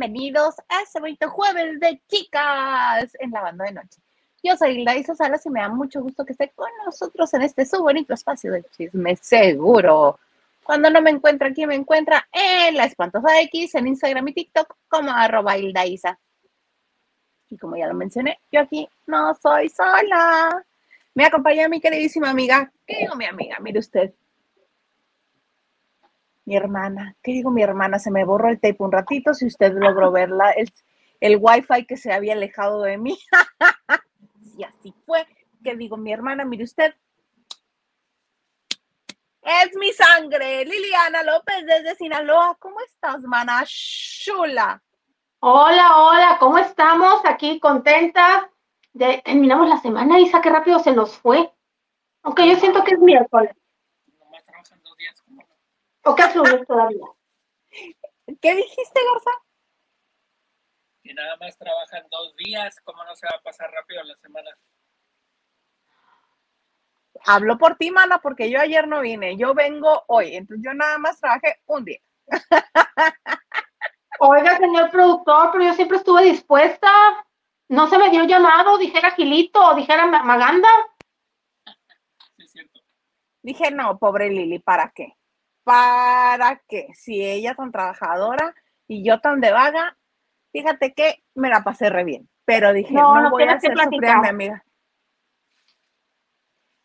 Bienvenidos a este bonito jueves de chicas en la banda de noche. Yo soy Hilda Isa Salas y me da mucho gusto que esté con nosotros en este su bonito espacio de chisme seguro. Cuando no me encuentra aquí, me encuentra en la espantosa X, en Instagram y TikTok como arroba Isa. Y como ya lo mencioné, yo aquí no soy sola. Me acompaña mi queridísima amiga. ¿Qué digo mi amiga? Mire usted, mi hermana, ¿qué digo mi hermana? Se me borró el tape un ratito, si usted logró verla, el, el wifi que se había alejado de mí. y así fue. ¿Qué digo mi hermana? Mire usted. Es mi sangre, Liliana López desde Sinaloa. ¿Cómo estás, mana? Chula. Hola, hola, ¿cómo estamos? Aquí contentas. De, terminamos la semana, Isa, qué rápido se nos fue. Aunque yo siento que es miércoles. ¿O qué fluye todavía? ¿Qué dijiste, Garza? Que nada más trabajan dos días, ¿cómo no se va a pasar rápido la semana? Hablo por ti, mana, porque yo ayer no vine, yo vengo hoy, entonces yo nada más trabajé un día. Oiga, señor productor, pero yo siempre estuve dispuesta. No se me dio llamado, dijera Gilito, dijera Maganda. Sí, es cierto. Dije, no, pobre Lili, ¿para qué? ¿Para qué? Si ella tan trabajadora y yo tan de vaga, fíjate que me la pasé re bien. Pero dije, No, no, no voy a hacer sufrir a mi amiga.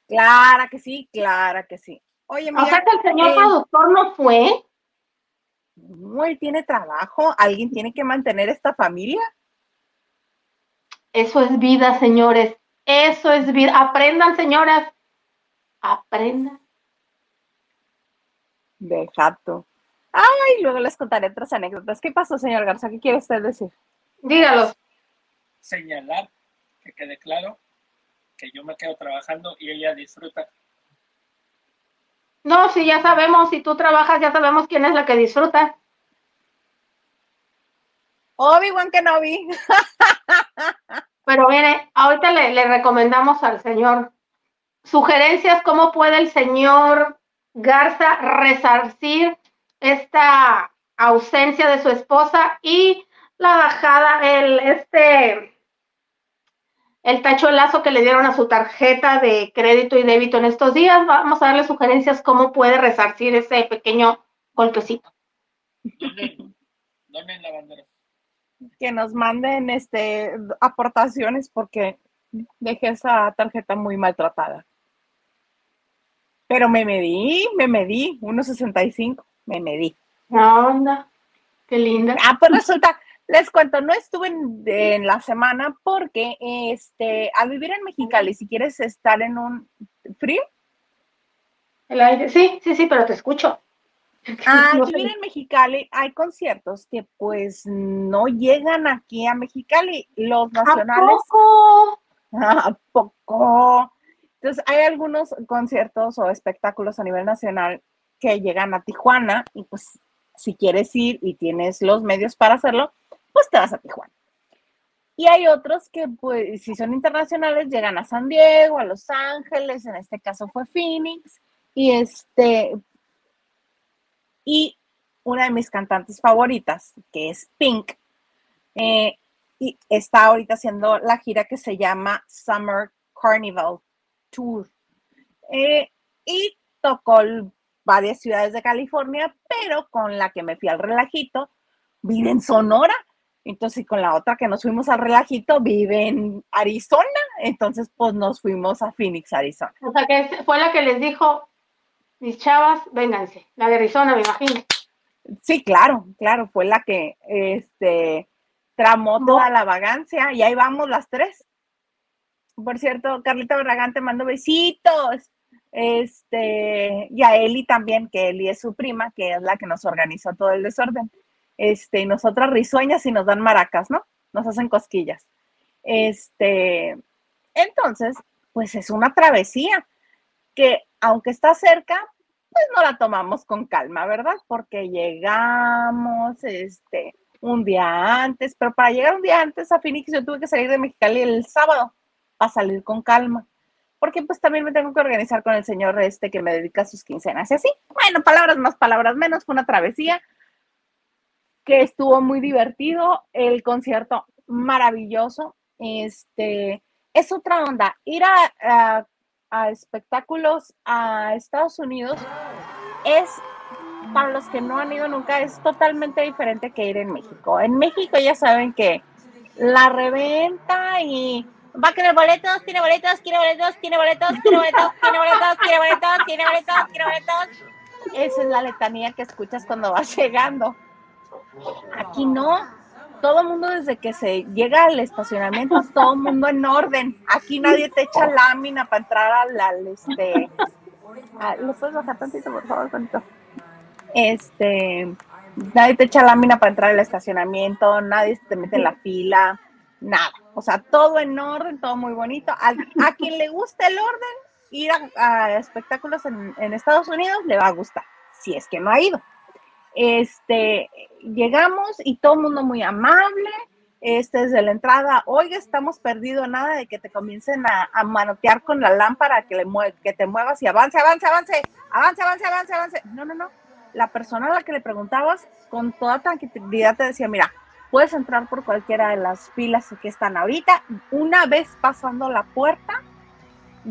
Clara que sí, clara que sí. Oye, O sea que el señor eh, productor no fue. no, él tiene trabajo, alguien tiene que mantener esta familia. Eso es vida, señores. Eso es vida. Aprendan, señoras. Aprendan. De jato. Ay, luego les contaré otras anécdotas. ¿Qué pasó, señor Garza? ¿Qué quiere usted decir? Dígalo. Señalar que quede claro que yo me quedo trabajando y ella disfruta. No, si ya sabemos, si tú trabajas, ya sabemos quién es la que disfruta. Obi-Wan Kenobi. Pero mire, ahorita le, le recomendamos al señor sugerencias, cómo puede el señor Garza resarcir esta ausencia de su esposa y la bajada, el, este, el tachuelazo que le dieron a su tarjeta de crédito y débito en estos días. Vamos a darle sugerencias cómo puede resarcir ese pequeño golpecito. Donen, donen la bandera. que nos manden este aportaciones porque dejé esa tarjeta muy maltratada. Pero me medí, me medí, 1.65, me medí. Onda, qué linda. Ah, pues resulta, les cuento, no estuve en, en la semana porque este, al vivir en Mexicali, si quieres estar en un frío, El aire, sí, sí, sí, pero te escucho. Ah, al vivir en Mexicali hay conciertos que pues no llegan aquí a Mexicali, los ¿A nacionales. poco? ¿A poco? Entonces, hay algunos conciertos o espectáculos a nivel nacional que llegan a Tijuana y pues si quieres ir y tienes los medios para hacerlo, pues te vas a Tijuana. Y hay otros que, pues, si son internacionales, llegan a San Diego, a Los Ángeles, en este caso fue Phoenix, y este, y una de mis cantantes favoritas, que es Pink, eh, y está ahorita haciendo la gira que se llama Summer Carnival Tour. Eh, y tocó varias ciudades de California, pero con la que me fui al relajito, vive en Sonora. Entonces, y con la otra que nos fuimos al relajito, vive en Arizona. Entonces, pues nos fuimos a Phoenix, Arizona. O sea que fue la que les dijo, mis chavas, vénganse. La de Arizona, me imagino. Sí, claro, claro, fue la que este, tramó toda la vagancia y ahí vamos las tres. Por cierto, Carlita Barragán te mando besitos. Este, y a Eli también, que Eli es su prima, que es la que nos organizó todo el desorden. Este, y nosotras risueñas y nos dan maracas, ¿no? Nos hacen cosquillas. Este, entonces, pues es una travesía que aunque está cerca, pues no la tomamos con calma, ¿verdad? Porque llegamos, este, un día antes, pero para llegar un día antes a Phoenix yo tuve que salir de Mexicali el sábado para salir con calma, porque pues también me tengo que organizar con el señor este que me dedica sus quincenas y así. Bueno, palabras más, palabras menos, fue una travesía. que estuvo muy divertido, el concierto maravilloso, este, es otra onda, ir a, a espectáculos a Estados Unidos es para los que no han ido nunca, es totalmente diferente que ir en México. En México ya saben que la reventa y va a querer boletos, tiene boletos, quiere boletos, tiene boletos, tiene boletos, tiene boletos, tiene boletos, tiene boletos, tiene boletos. Esa es la letanía que escuchas cuando vas llegando. Aquí no. Todo el mundo desde que se llega al estacionamiento, todo el mundo en orden. Aquí nadie te echa lámina para entrar al, este. ¿Le puedes bajar tantito, por favor, tantito? Este, nadie te echa lámina para entrar al estacionamiento, nadie te mete en la fila, nada. O sea, todo en orden, todo muy bonito. A, quien le guste el orden, ir a, espectáculos en, Estados Unidos le va a gustar, si es que no ha ido. Este, llegamos y todo el mundo muy amable. Este, desde la entrada, oiga, estamos perdidos, nada de que te comiencen a, manotear con la lámpara, que, le que te muevas y avance, avance, avance, avance, avance, avance, avance. No, no, no la persona a la que le preguntabas con toda tranquilidad te decía, mira, puedes entrar por cualquiera de las filas que están ahorita. Una vez pasando la puerta,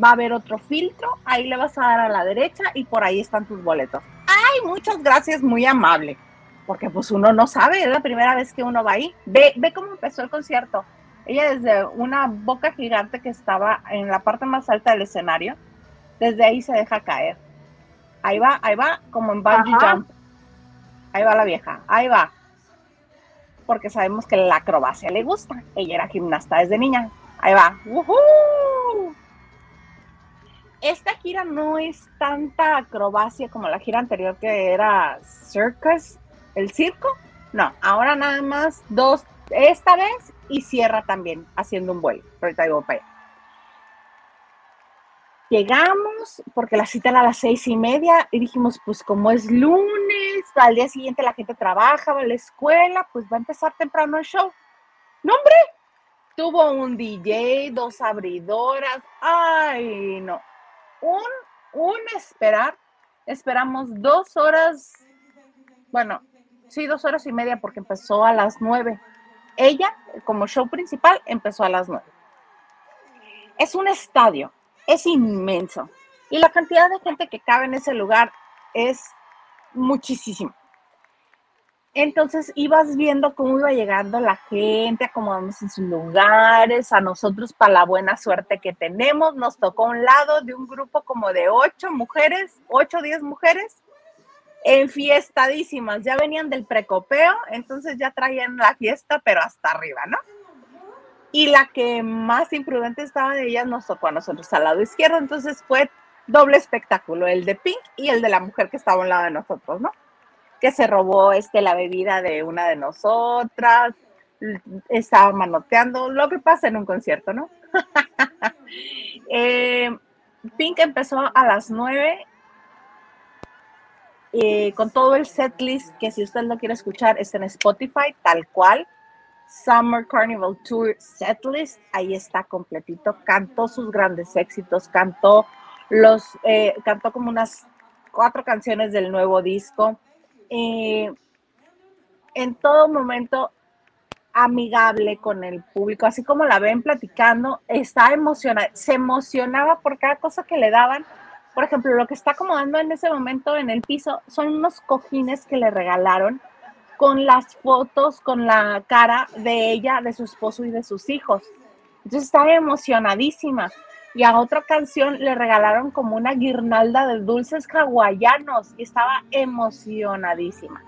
va a haber otro filtro, ahí le vas a dar a la derecha y por ahí están tus boletos. Ay, muchas gracias, muy amable. Porque pues uno no sabe, es la primera vez que uno va ahí. Ve, ve cómo empezó el concierto. Ella desde una boca gigante que estaba en la parte más alta del escenario, desde ahí se deja caer Ahí va, ahí va, como en bungee jump. Ahí va la vieja, ahí va. Porque sabemos que la acrobacia le gusta. Ella era gimnasta desde niña. Ahí va. Esta gira no es tanta acrobacia como la gira anterior que era Circus, el circo. No, ahora nada más dos, esta vez y cierra también haciendo un vuelo. Ahorita digo para. Llegamos, porque la cita era a las seis y media, y dijimos, pues como es lunes, al día siguiente la gente trabaja, va a la escuela, pues va a empezar temprano el show. No, hombre, tuvo un DJ, dos abridoras, ay, no. Un, un esperar, esperamos dos horas, bueno, sí, dos horas y media porque empezó a las nueve. Ella, como show principal, empezó a las nueve. Es un estadio, es inmenso. Y la cantidad de gente que cabe en ese lugar es muchísima. Entonces ibas viendo cómo iba llegando la gente, acomodamos en sus lugares, a nosotros para la buena suerte que tenemos, nos tocó un lado de un grupo como de ocho mujeres, ocho o diez mujeres, enfiestadísimas, ya venían del precopeo, entonces ya traían la fiesta, pero hasta arriba, ¿no? y la que más imprudente estaba de ellas nos tocó a nosotros al lado izquierdo, entonces fue doble espectáculo, el de Pink y el de la mujer que estaba a un lado de nosotros, ¿no? Que se robó este, la bebida de una de nosotras, estaba manoteando, lo que pasa en un concierto, ¿no? Eh, Pink empezó a las nueve eh, con todo el setlist que si usted lo quiere escuchar está en Spotify, tal cual. Summer Carnival Tour Setlist, ahí está completito, cantó sus grandes éxitos, cantó los, eh, cantó como unas cuatro canciones del nuevo disco. Eh, en todo momento amigable con el público, así como la ven platicando, está emocionada, se emocionaba por cada cosa que le daban. Por ejemplo, lo que está acomodando en ese momento en el piso son unos cojines que le regalaron con las fotos, con la cara de ella, de su esposo y de sus hijos. Entonces estaba emocionadísima. Y a otra canción le regalaron como una guirnalda de dulces hawaianos y estaba emocionadísima.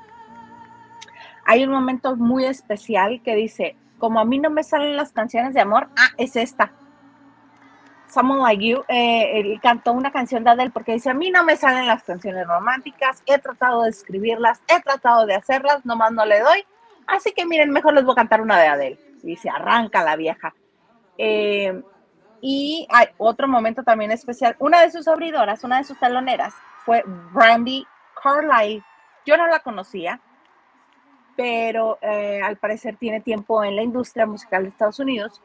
Hay un momento muy especial que dice, como a mí no me salen las canciones de amor, ah, es esta. Someone Like You, eh, él cantó una canción de Adele porque dice, a mí no me salen las canciones románticas, he tratado de escribirlas, he tratado de hacerlas, nomás no le doy, así que miren, mejor les voy a cantar una de Adele. Y se arranca la vieja. Eh, y hay otro momento también especial, una de sus abridoras, una de sus taloneras, fue Brandy Carlyle. Yo no la conocía, pero eh, al parecer tiene tiempo en la industria musical de Estados Unidos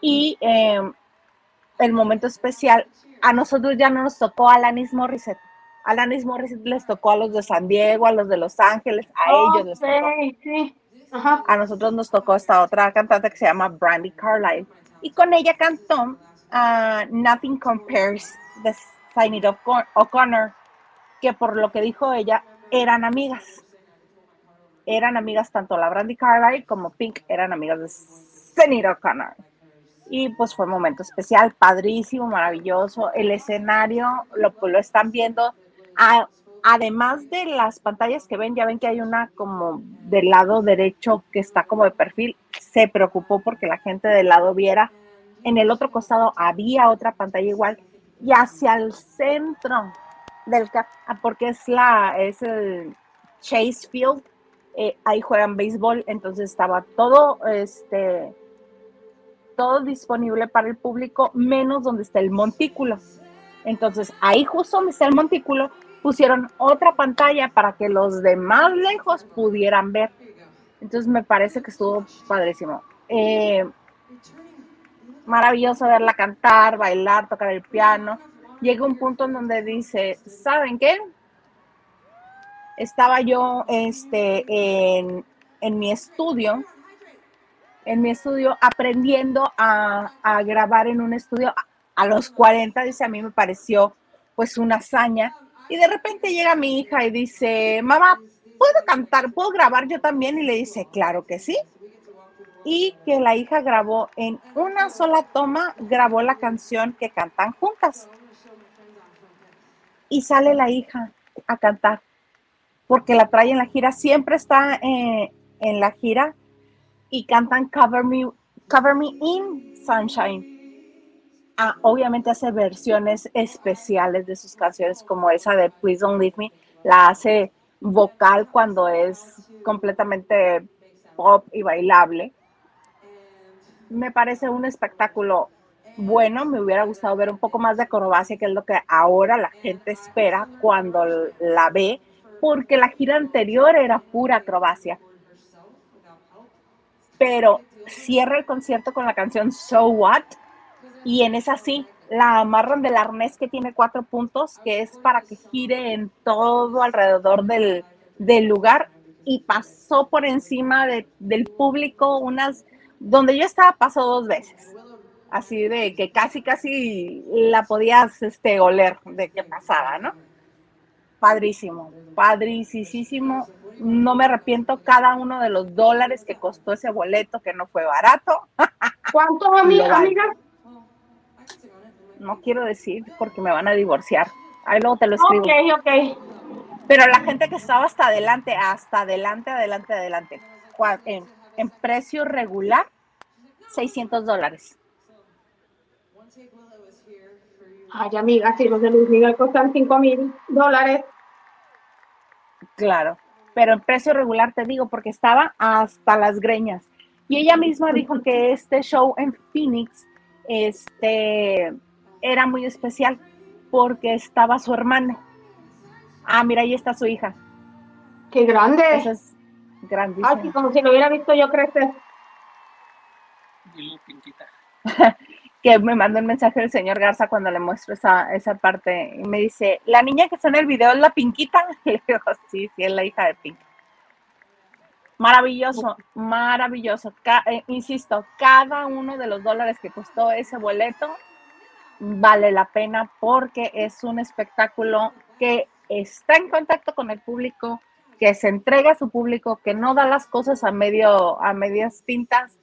y el momento especial, a nosotros ya no nos tocó Alanis Morissette. Alanis Morissette les tocó a los de San Diego, a los de Los Ángeles, a ellos les tocó. A nosotros nos tocó esta otra cantante que se llama Brandy Carlile. Y con ella cantó uh, Nothing Compares de Sinead O'Connor, que por lo que dijo ella, eran amigas. Eran amigas tanto la Brandy Carlile como Pink, eran amigas de Sinead O'Connor. Y pues fue un momento especial, padrísimo, maravilloso. El escenario lo, lo están viendo. Ah, además de las pantallas que ven, ya ven que hay una como del lado derecho que está como de perfil, se preocupó porque la gente del lado viera. En el otro costado había otra pantalla igual y hacia el centro del ah, porque es la es el Chase Field, eh, ahí juegan béisbol, entonces estaba todo este todo disponible para el público, menos donde está el montículo. Entonces, ahí justo donde está el montículo, pusieron otra pantalla para que los de más lejos pudieran ver. Entonces me parece que estuvo padrísimo. Eh, maravilloso verla cantar, bailar, tocar el piano. Llega un punto en donde dice, ¿saben qué? Estaba yo este, en, mi estudio, en mi estudio aprendiendo a, a grabar en un estudio a los 40, dice, a mí me pareció pues una hazaña y de repente llega mi hija y dice, mamá, ¿puedo cantar? ¿Puedo grabar yo también? Y le dice, claro que sí. Y que la hija grabó en una sola toma, grabó la canción que cantan juntas. Y sale la hija a cantar, porque la trae en la gira, siempre está eh, en la gira y cantan Cover Me, Cover Me in Sunshine Ah, obviamente hace versiones especiales de sus canciones, como esa de Please Don't Leave Me, la hace vocal cuando es completamente pop y bailable. Me parece un espectáculo bueno, me hubiera gustado ver un poco más de acrobacia, que es lo que ahora la gente espera cuando la ve, porque la gira anterior era pura acrobacia. Pero cierra el concierto con la canción So What, y en esa sí, la amarran del arnés que tiene cuatro puntos, que es para que gire en todo alrededor del, lugar y pasó por encima del público unas, donde yo estaba pasó dos veces, así de que casi, casi la podías este, oler de que pasaba, ¿no? Padrísimo, padricísimo. No me arrepiento cada uno de los dólares que costó ese boleto, que no fue barato. ¿Cuánto, amiga? no quiero decir porque me van a divorciar. Ahí luego te lo escribo. Ok, ok. Pero la gente que estaba hasta adelante, hasta adelante, adelante, adelante, en, en precio regular, 600 dólares. Ay, amiga, si los de Luis Miguel costan 5 mil dólares. Claro, pero en precio regular te digo, porque estaba hasta las greñas. Y ella misma dijo que este show en Phoenix, este, era muy especial porque estaba su hermano. Ah, mira, ahí está su hija. ¡Qué grande! Esa es grandísima. Ay, como si lo hubiera visto yo crecer. que me mandó un mensaje el señor Garza cuando le muestro esa, esa parte y me dice, la niña que está en el video es la Pinquita. Le digo, sí, sí, es la hija de Pink. Maravilloso, maravilloso. Eh, insisto, cada uno de los dólares que costó ese boleto vale la pena porque es un espectáculo que está en contacto con el público, que se entrega a su público, que no da las cosas a medio a medias tintas.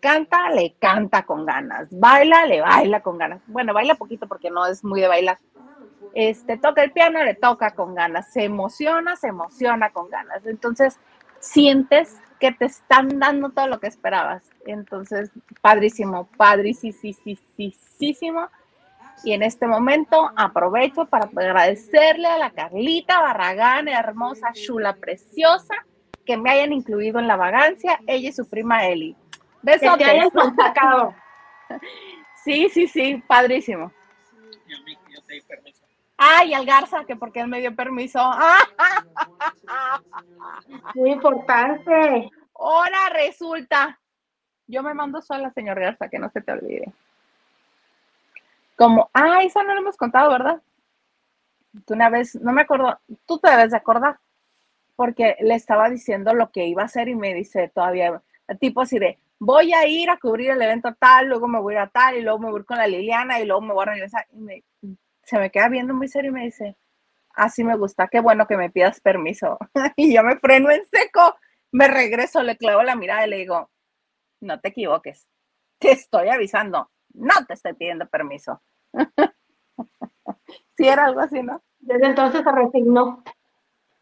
Canta, le canta con ganas. Baila, le baila con ganas. Bueno, baila poquito porque no es muy de bailar. Este, toca el piano, le toca con ganas. Se emociona, se emociona con ganas. Entonces, sientes que te están dando todo lo que esperabas. Entonces, padrísimo, padrísimo. Y en este momento aprovecho para agradecerle a la Carlita Barragán, hermosa, chula, preciosa, que me hayan incluido en la vagancia, ella y su prima Eli. Besos. Que te hayan Sí, sí, sí, padrísimo. yo te di permiso. Ay, al Garza, que porque él me dio permiso. Muy importante. Ahora resulta. Yo me mando sola, señor Garza, que no se te olvide. Como, ah, eso no lo hemos contado, ¿verdad? Tú una vez, no me acuerdo, tú te debes de acordar. porque le estaba diciendo lo que iba a hacer y me dice todavía, tipo así de, voy a ir a cubrir el evento tal, luego me voy a ir a tal, y luego me voy con la Liliana, y luego me voy a regresar. Y se me queda viendo muy serio y me dice, así me gusta, qué bueno que me pidas permiso. y yo me freno en seco, me regreso, le clavo la mirada y le digo, no te equivoques, te estoy avisando, no te estoy pidiendo permiso. sí, era algo así, ¿no? Desde entonces se resignó.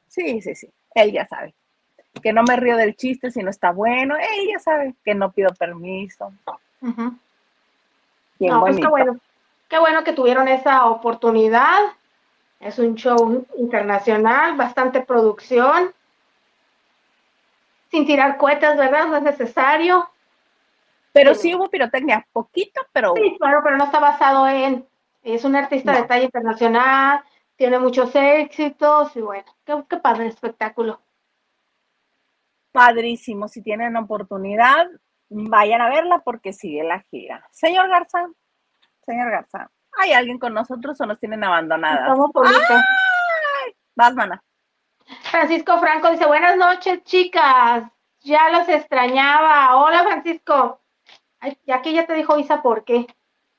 Sí, sí, sí, él ya sabe. Que no me río del chiste si no está bueno, él ya sabe que no pido permiso. no, pues qué bueno. Qué bueno que tuvieron esa oportunidad. Es un show internacional, bastante producción. Sin tirar cohetes, ¿verdad? No es necesario. Pero sí hubo pirotecnia, poquito, pero. Sí, claro, pero no está basado en. Es un artista de talla internacional, tiene muchos éxitos y bueno, qué, padre espectáculo. Padrísimo, si tienen oportunidad, vayan a verla porque sigue la gira. Señor Garza, señor Garza, ¿hay alguien con nosotros o nos tienen abandonadas? Vas, mana. Francisco Franco dice, buenas noches, chicas. Ya los extrañaba. Hola, Francisco. Ya que ya te dijo Isa por qué.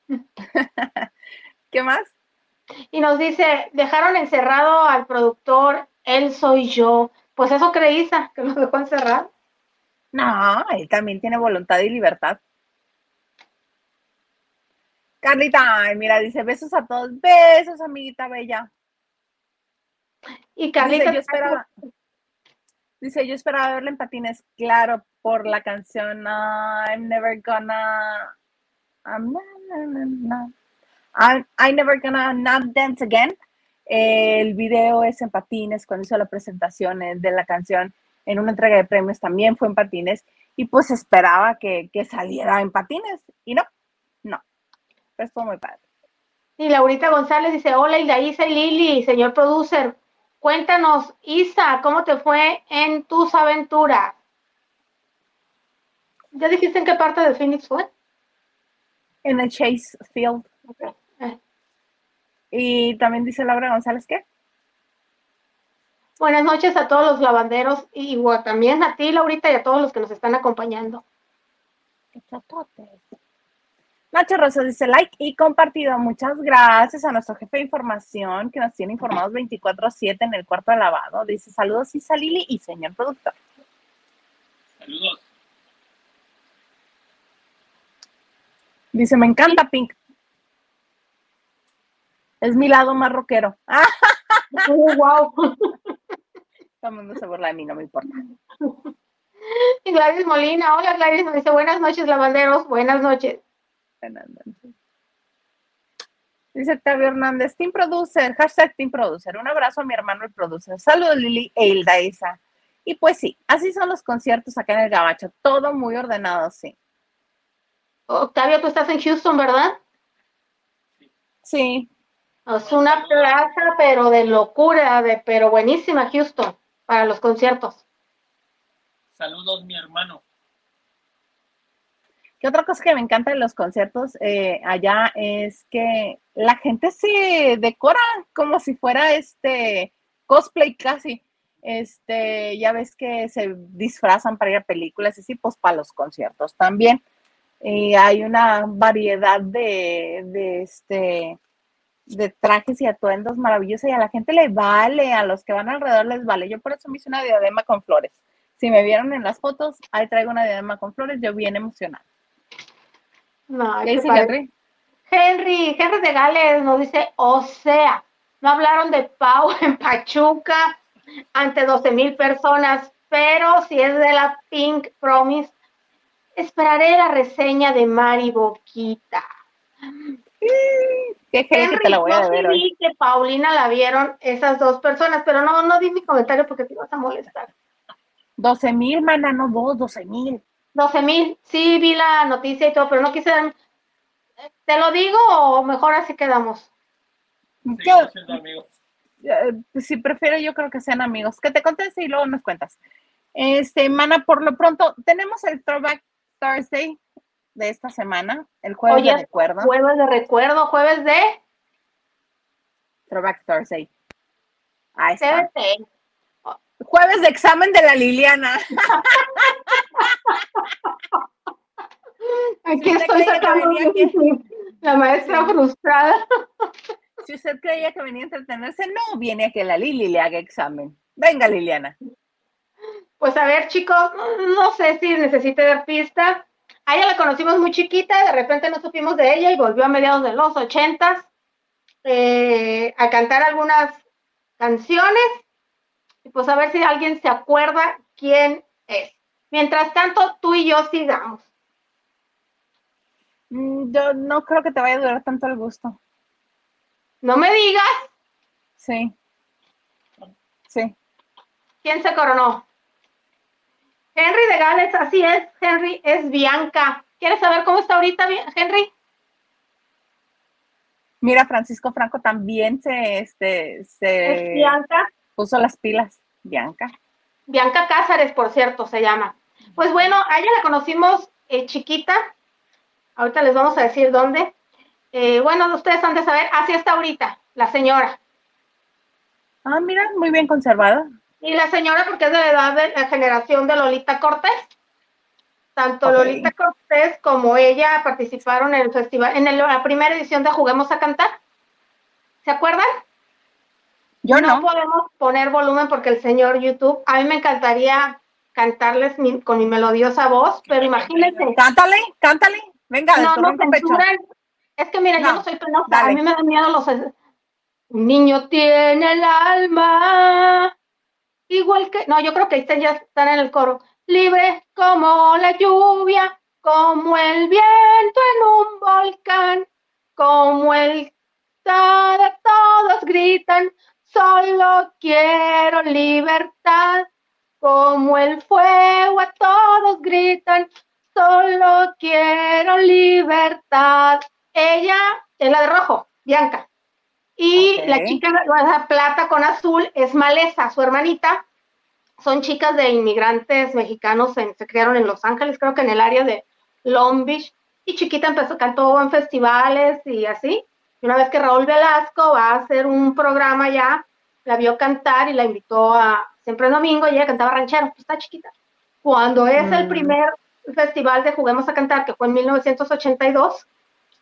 ¿Qué más? Y nos dice, dejaron encerrado al productor, él soy yo. Pues eso creí, Isa, que lo dejó encerrado. No, él también tiene voluntad y libertad. Carlita, mira, dice besos a todos. Besos, amiguita bella. Y Carlita. Dice, yo esperaba, dice, yo esperaba verla en patines, claro, por la canción I'm never gonna. I'm, I'm, never gonna not dance again. El video es en patines cuando hizo la presentación de la canción en una entrega de premios también fue en patines y pues esperaba que, que saliera en patines y no, no, pero estuvo muy padre. Y Laurita González dice, hola Isa y Lili, señor producer, cuéntanos, Isa, ¿cómo te fue en tus aventuras? ¿Ya dijiste en qué parte de Phoenix fue? En el Chase Field. Eh. Y también dice Laura González, ¿qué? Buenas noches a todos los lavanderos y también a ti, Laurita, y a todos los que nos están acompañando. Nacho Rosa dice like y compartido. Muchas gracias a nuestro jefe de información que nos tiene informados 24-7 en el cuarto de lavado. Dice saludos Isa Lili y señor productor. Saludos. Dice, me encanta Pink. Es mi lado más rockero. Oh, wow. Todo el mundo se burla de mí, no me importa. Y Gladys Molina, hola Gladys, me dice buenas noches, lavanderos, buenas noches. Buenas noches. Dice Tavio Hernández, Team Producer, hashtag Team Producer. Un abrazo a mi hermano el producer. Saludos Lili e Hilda Isa. Y pues sí, así son los conciertos acá en el Gabacho. Todo muy ordenado, sí. Octavio, tú estás en Houston, ¿verdad? Sí. Es una plaza, pero de locura, de, pero buenísima Houston para los conciertos. Saludos, mi hermano. ¿Qué otra cosa que me encanta de los conciertos eh, allá es que la gente se decora como si fuera este cosplay casi. Este, ya ves que se disfrazan para ir a películas y sí, pues para los conciertos también. Y hay una variedad de, de este de trajes y atuendos maravillosos y a la gente le vale, a los que van alrededor les vale. Yo por eso me hice una diadema con flores. Si me vieron en las fotos, ahí traigo una diadema con flores, yo bien emocionada. No, Henry? Henry, Henry de Gales nos dice, o sea, no hablaron de Pau en Pachuca ante 12 mil personas, pero si es de la Pink Promise, esperaré la reseña de Mari Boquita. Qué que te la voy a ver hoy. que Paulina la vieron esas dos personas, pero no, no di mi comentario porque te ibas a molestar. 12 mil, mana, no vos, 12 mil. 12 mil, sí, vi la noticia y todo, pero no quise dar... ¿Te lo digo o mejor así quedamos? Sí, amigos. Eh, si prefiero, yo creo que sean amigos. Que te conteste y luego nos cuentas. Este, mana, por lo pronto, tenemos el Throwback Thursday de esta semana, el jueves de recuerdo. Jueves de recuerdo, jueves de Throwback Thursday. Ahí está. Jueves de examen de la Liliana. Aquí estoy sacando la maestra frustrada. Si usted creía que venía a entretenerse, no viene a que la Lili le haga examen. Venga, Liliana. Pues a ver, chicos, no sé si necesite dar pista. A ella la conocimos muy chiquita, de repente no supimos de ella y volvió a mediados de los ochentas eh, a cantar algunas canciones. Y pues a ver si alguien se acuerda quién es. Mientras tanto, tú y yo sigamos. Mm, yo no creo que te vaya a durar tanto el gusto. No me digas. Sí. Sí. ¿Quién se coronó? Henry de Gales, así es. Henry es Bianca. ¿Quieres saber cómo está ahorita, Henry? Mira, Francisco Franco también se, este, se Bianca? puso las pilas. Bianca. Bianca Cázares, por cierto, se llama. Pues bueno, a ella la conocimos eh, chiquita. Ahorita les vamos a decir dónde. Eh, bueno, ustedes han de saber, así está ahorita, la señora. Ah, mira, muy bien conservada. Y la señora, porque es de la edad de la generación de Lolita Cortés. Tanto Lolita Cortés como ella participaron en el festival, en la primera edición de Juguemos a Cantar. ¿Se acuerdan? Yo no. no. podemos poner volumen porque el señor YouTube, a mí me encantaría cantarles con mi melodiosa voz, pero imagínense. Cántale, cántale. Venga, no, no censuran. Es que mira, yo no soy penosa, a mí me da miedo los... Un niño tiene el alma igual que... No, yo creo que ya están en el coro. Libre como la lluvia, como el viento en un volcán, como el... Todos gritan, solo quiero libertad, como el fuego a todos gritan, solo quiero libertad. Ella es la de rojo, Bianca. Y la chica la plata con azul es Maleza, su hermanita. Son chicas de inmigrantes mexicanos, se criaron en Los Ángeles, creo que en el área de Long Beach. Y chiquita empezó, cantó en festivales y así. Y una vez que Raúl Velasco va a hacer un programa ya, la vio cantar y la invitó a siempre domingo y ella cantaba ranchero, pues está chiquita. Cuando es el mm. primer festival de Juguemos a Cantar, que fue en 1982,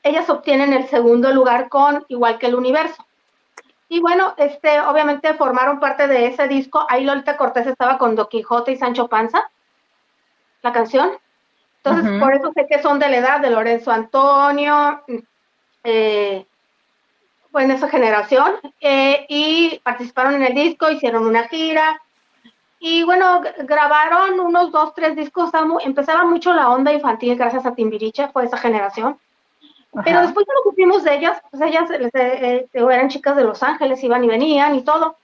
ellas obtienen el segundo lugar con Igual que el Universo. Y bueno, este, obviamente formaron parte de ese disco. Ahí Lolita Cortés estaba con Don Quijote y Sancho Panza, la canción. Entonces, por eso sé que son de la edad de Lorenzo Antonio, eh, pues en esa generación. Eh, y participaron en el disco, hicieron una gira. Y bueno, grabaron unos dos, tres discos. Empezaba mucho la onda infantil gracias a Timbiriche, fue esa generación. Pero después de lo supimos de ellas, pues ellas eh, eh, eran chicas de Los Ángeles, iban y venían y todo.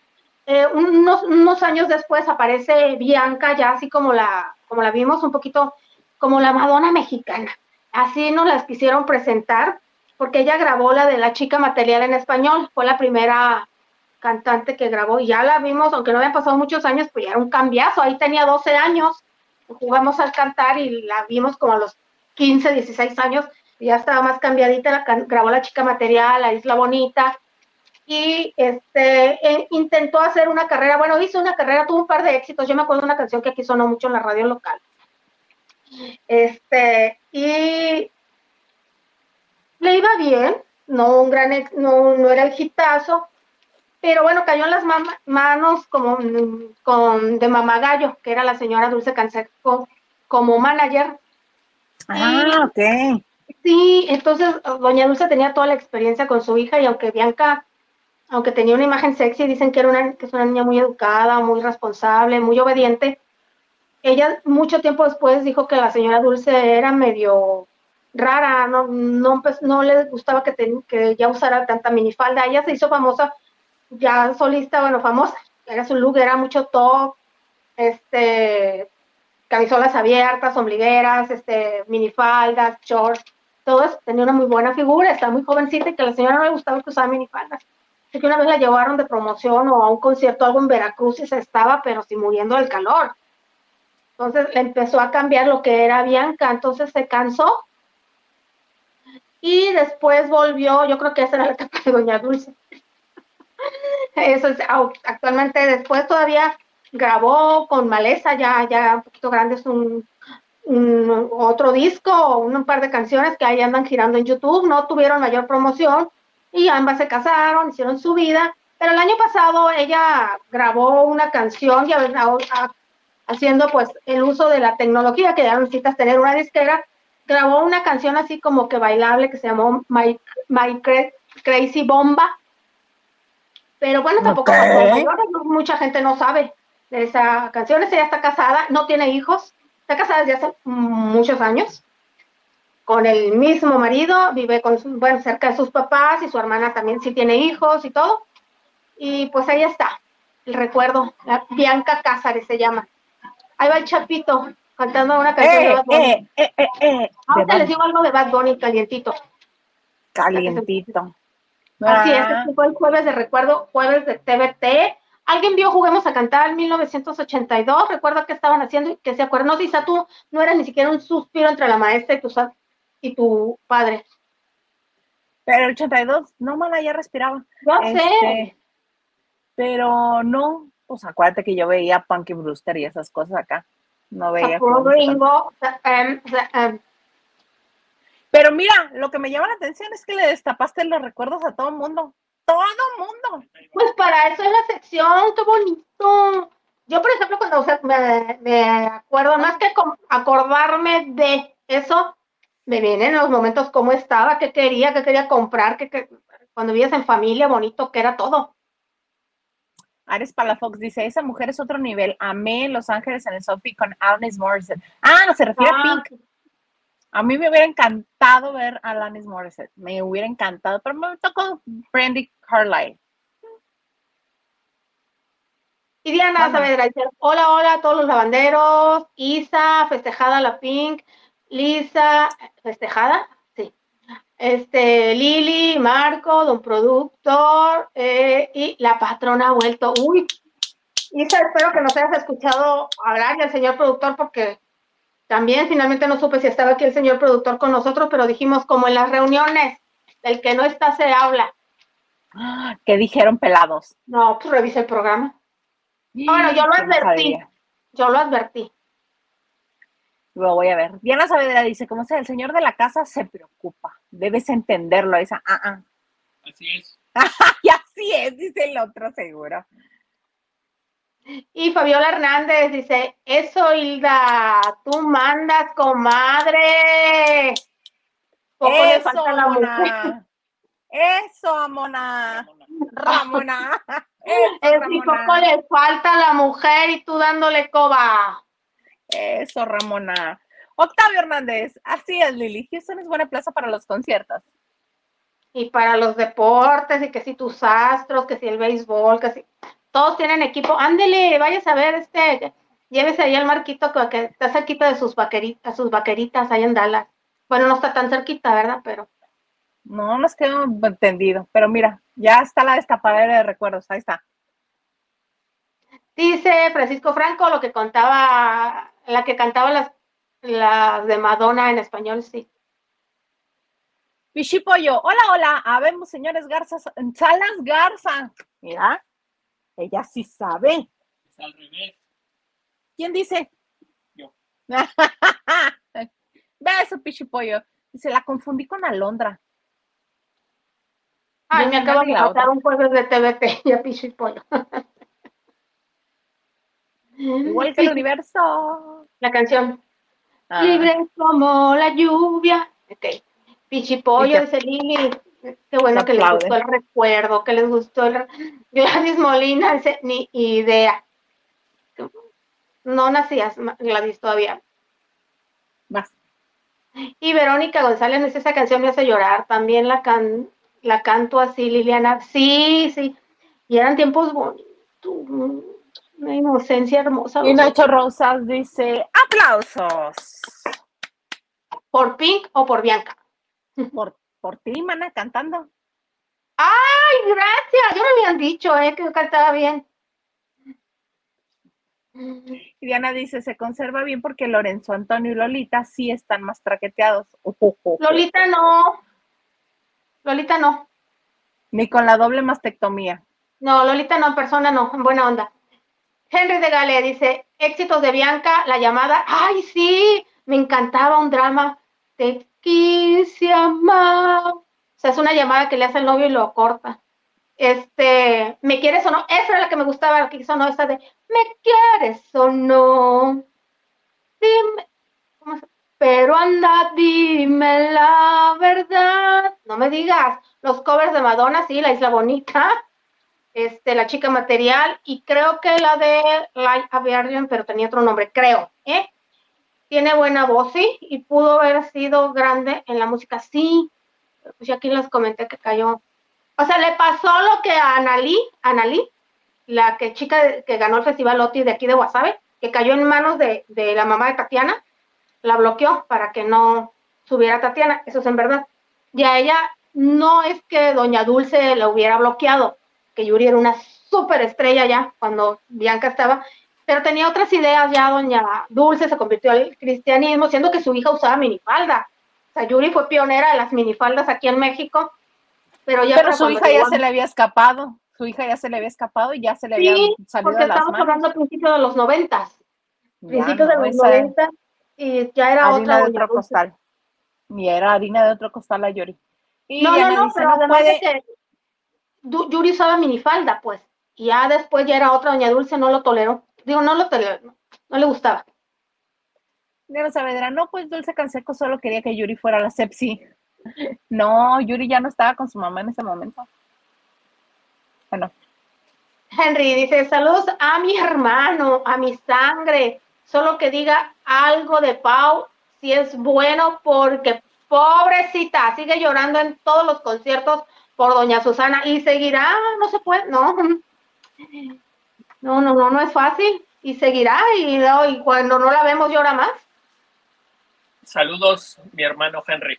Eh, unos, unos, años después aparece Bianca, ya así como la, como la vimos, un poquito como la Madonna mexicana. Así nos las quisieron presentar, porque ella grabó la de la chica material en español, fue la primera cantante que grabó y ya la vimos, aunque no habían pasado muchos años, pues ya era un cambiazo, ahí tenía 12 años, jugamos al cantar y la vimos como a los 15, 16 años, ya estaba más cambiadita, la, grabó La Chica Material, La Isla Bonita, y este, e, intentó hacer una carrera, bueno, hizo una carrera, tuvo un par de éxitos, yo me acuerdo de una canción que aquí sonó mucho en la radio local. Este, y le iba bien, no un gran, no, no era el hitazo, pero bueno, cayó en las manos como con, de Mamá Gallo, que era la señora Dulce Canseco, como manager. Ah, ok. Sí, entonces Doña Dulce tenía toda la experiencia con su hija y aunque Bianca, aunque tenía una imagen sexy, dicen que era una, que es una niña muy educada, muy responsable, muy obediente, ella mucho tiempo después dijo que la señora Dulce era medio rara, no, no, pues, le gustaba que, que ya usara tanta minifalda. Ella se hizo famosa, ya solista, bueno, famosa, era su look, era mucho top, este, camisolas abiertas, ombligueras, este, minifaldas, shorts todos tenía una muy buena figura, estaba muy jovencita y que a la señora no le gustaba que usaba minifaldas. Así que una vez la llevaron de promoción o a un concierto, algo en Veracruz y se estaba, pero sí muriendo del calor. Entonces le empezó a cambiar lo que era Bianca, entonces se cansó y después volvió, yo creo que esa era la etapa de Doña Dulce. Eso es, actualmente después todavía grabó con Maleza, ya, ya un poquito grande, es un, otro disco, un par de canciones que ahí andan girando en YouTube, no tuvieron mayor promoción y ambas se casaron, hicieron su vida, pero el año pasado ella grabó una canción y haciendo pues el uso de la tecnología que ya necesitas tener una disquera, grabó una canción así como que bailable que se llamó My, My Crazy Bomba. Pero bueno, tampoco mucha gente no sabe de esa canción. Ella está casada, no tiene hijos, está casada desde hace muchos años con el mismo marido, vive con bueno, cerca de sus papás y su hermana también sí tiene hijos y todo. Y pues ahí está, el recuerdo, Bianca Cázares se llama. Ahí va el Chapito cantando una canción de eh, Bad Bunny. Eh, eh, eh, eh Ahorita les digo algo de Bad Bunny calientito. Calientito. Así es, este fue el jueves de recuerdo, jueves de TVT. ¿Alguien vio Juguemos a Cantar en 1982? Recuerda qué estaban haciendo y que se acuerdan. No, Disa, tú no eras ni siquiera un suspiro entre la maestra y tu, y tu padre. Pero el 82, no, mana, ya respiraba. Yo sé. Este, pero no, pues acuérdate que yo veía Punky Brewster y esas cosas acá. No veía. Em, em. Pero mira, lo que me llama la atención es que le destapaste los recuerdos a todo el mundo. Todo mundo. Pues para eso es la sección, qué bonito. Yo, por ejemplo, cuando me, me, acuerdo, más que acordarme de eso, me vienen los momentos cómo estaba, qué quería, qué quería comprar, que, cuando vivías en familia, bonito, que era todo. Ares Palafox dice, esa mujer es otro nivel. Amé Los Ángeles en el Sophie con Alanis Morissette. Ah, se refiere a ah, Pink. A mí me hubiera encantado ver a Alanis Morissette. Me hubiera encantado, pero me tocó Brandy Carlyle. Y Diana Saavedra dice, hola, hola a todos los lavanderos. Isa, festejada la Pink. Lisa, festejada, sí. Este, Lili, Marco, don productor, eh, y la patrona ha vuelto. Uy, Isa, espero que nos hayas escuchado hablar y al señor productor, porque también finalmente no supe si estaba aquí el señor productor con nosotros, pero dijimos como en las reuniones, el que no está se habla. ¿Qué dijeron pelados? No, pues revisa el programa. Bueno, yo lo advertí. Yo lo advertí. Lo voy a ver. Diana Saavedra dice, como sea, el señor de la casa se preocupa. Debes entenderlo. Esa, ah, ah. Así es. y así es, dice el otro seguro. Y Fabiola Hernández dice, eso Hilda, tú mandas, comadre. Poco eso, le falta la mujer. Eso, Amona. Ramona. es y poco le falta a la mujer y tú dándole coba. Eso, Ramona. Octavio Hernández, así es, Lili. Houston es buena plaza para los conciertos. Y para los deportes, y que si tus astros, que si el béisbol, que si todos tienen equipo. Ándele, vayas a ver este, llévese ahí al Marquito que, está cerquita de sus vaqueritas, sus vaqueritas ahí en Dallas. Bueno, no está tan cerquita, ¿verdad? Pero. No nos quedó entendido. Pero mira, ya está la destapadera de recuerdos, ahí está. Dice Francisco Franco lo que contaba, la que cantaba las, las de Madonna en español, sí. Pichipollo, hola, hola, habemos señores Garzas, Salas Garza. Mira, ella sí sabe. Es al revés. ¿Quién dice? Yo. Ve eso, Pichipollo. Se la confundí con Alondra. Ay, me acabo de pasar un juego de TVT y a Pichipollo. Igual que el universo. La canción. Ah. Libre como la lluvia. Ok. Pichipollo, dice Lili. Qué bueno que les gustó el recuerdo, que les gustó el... Gladys Molina, ni idea. No nacías, Gladys, todavía. Más. Y Verónica González dice, esa canción me hace llorar. También la, can... la canto así, Liliana. Sí, sí. Y eran tiempos bonitos una inocencia hermosa. Y Nacho Rosas dice, aplausos. ¿Por Pink o por Bianca? Por, por ti, mana, cantando. ¡Ay, gracias! Yo me habían dicho, eh, que yo cantaba bien. Y Diana dice, se conserva bien porque Lorenzo, Antonio y Lolita sí están más traqueteados. Lolita no. Lolita no. Ni con la doble mastectomía. No, Lolita no, persona no, en buena onda. Henry de Gale dice, éxitos de Bianca, la llamada. Ay, sí, me encantaba un drama. Te quise. O sea, es una llamada que le hace el novio y lo corta. Este, ¿me quieres o no? Esa era la que me gustaba, la que hizo no, esta de, ¿me quieres o no? Dime, ¿cómo se? Pero anda, dime la verdad. No me digas. Los covers de Madonna, sí, La Isla Bonita, este, La Chica Material, y creo que la de Light Aviarian, pero tenía otro nombre, creo, ¿eh? Tiene buena voz, sí, y pudo haber sido grande en la música, sí. Pues ya aquí les comenté que cayó. O sea, le pasó lo que a Analí, Analí, la que chica que ganó el Festival OTI de aquí de Guasave, que cayó en manos de la mamá de Tatiana, la bloqueó para que no subiera Tatiana, eso es en verdad. Y a ella no es que Doña Dulce la hubiera bloqueado, que Yuri era una súper estrella ya cuando Bianca estaba, pero tenía otras ideas ya, Doña Dulce se convirtió al cristianismo, siendo que su hija usaba minifalda. O sea, Yuri fue pionera de las minifaldas aquí en México, pero ya... Pero su hija ya se le había escapado, su hija ya se le había escapado y ya se le había salido porque de las estamos manos. hablando a principios de los noventas, principios no, de los noventas, y ya era otra de otro Dulce. costal. Y era harina de otro costal la Yuri. Y No, no, no, dice, pero no además puede, que Yuri usaba minifalda, pues, y ya después ya era otra, Doña Dulce no lo toleró. Digo, no lo toleró, no, no le gustaba. Diana Saavedra, no, pues Dulce Canseco solo quería que Yuri fuera la Sepsi. No, Yuri ya no estaba con su mamá en ese momento. Bueno, Henry dice, saludos a mi hermano, a mi sangre, solo que diga algo de Pau, si es bueno, porque pobrecita, sigue llorando en todos los conciertos por Doña Susana y seguirá, no se puede, no, no, no, no, no es fácil, y seguirá, y, no, y cuando no la vemos llora más. Saludos, mi hermano Henry.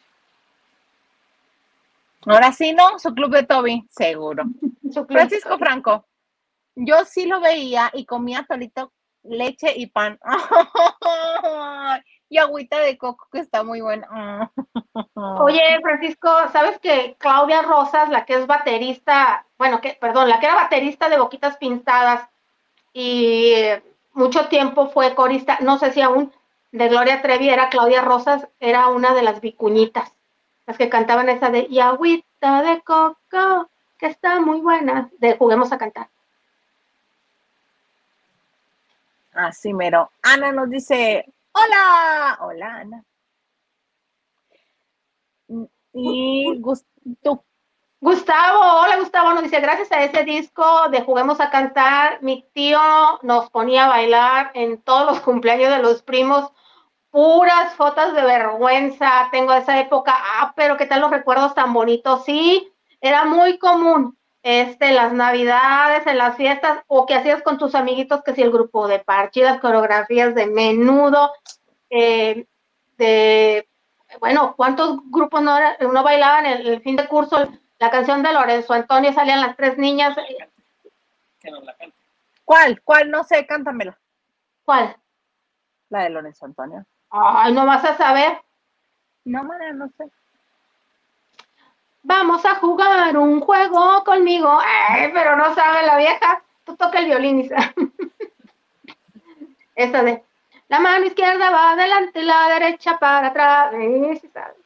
ahora sí, ¿no? Su club de Toby, seguro. Francisco Franco, yo sí lo veía y comía solito leche y pan. y agüita de coco que está muy buena. Oye, Francisco, ¿sabes que Claudia Rosas, la que es baterista, bueno, que, perdón, la que era baterista de Boquitas Pintadas y mucho tiempo fue corista, no sé si aún, de Gloria Trevi, era Claudia Rosas, era una de las vicuñitas, las que cantaban esa de y agüita de coco, que está muy buena, de Juguemos a Cantar. Así mero. Ana nos dice, hola, hola Ana. Y Gus- tú, Gustavo, hola Gustavo, nos dice, gracias a ese disco de Juguemos a Cantar, mi tío nos ponía a bailar en todos los cumpleaños de los primos, puras fotos de vergüenza, tengo esa época, ah, pero qué tal los recuerdos tan bonitos, sí, era muy común, este, las navidades, en las fiestas, o que hacías con tus amiguitos, que si el grupo de parche, las coreografías de menudo, eh, de, bueno, ¿cuántos grupos no, no bailaban el fin de curso? La canción de Lorenzo Antonio salían las tres niñas. Que nos la cante. ¿cuál? ¿Cuál? No sé, cántamela. ¿Cuál? La de Lorenzo Antonio. Ay, no vas a saber. No, María, no sé. Vamos a jugar un juego conmigo. Ay, pero no sabe la vieja. Tú toca el violín, Isa. Esa de la mano izquierda va adelante, la derecha para atrás. Sí, sí sabe.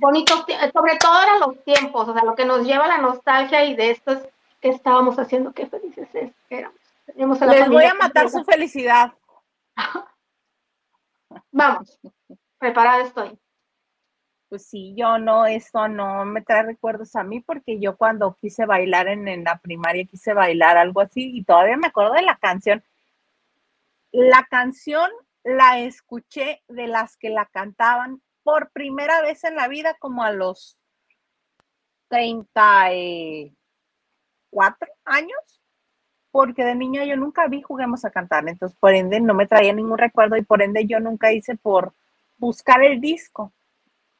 Bonitos, sobre todo eran los tiempos, o sea, lo que nos lleva a la nostalgia y de estos que estábamos haciendo, qué felices es- éramos. Teníamos a la Les voy a matar su felicidad. Vamos, preparada estoy. Pues sí, yo no, esto no me trae recuerdos a mí porque yo cuando quise bailar en, en la primaria quise bailar algo así y todavía me acuerdo de la canción. La canción la escuché de las que la cantaban por primera vez en la vida como a los 34 años, porque de niña yo nunca vi Juguemos a Cantar, entonces por ende no me traía ningún recuerdo y por ende yo nunca hice por buscar el disco.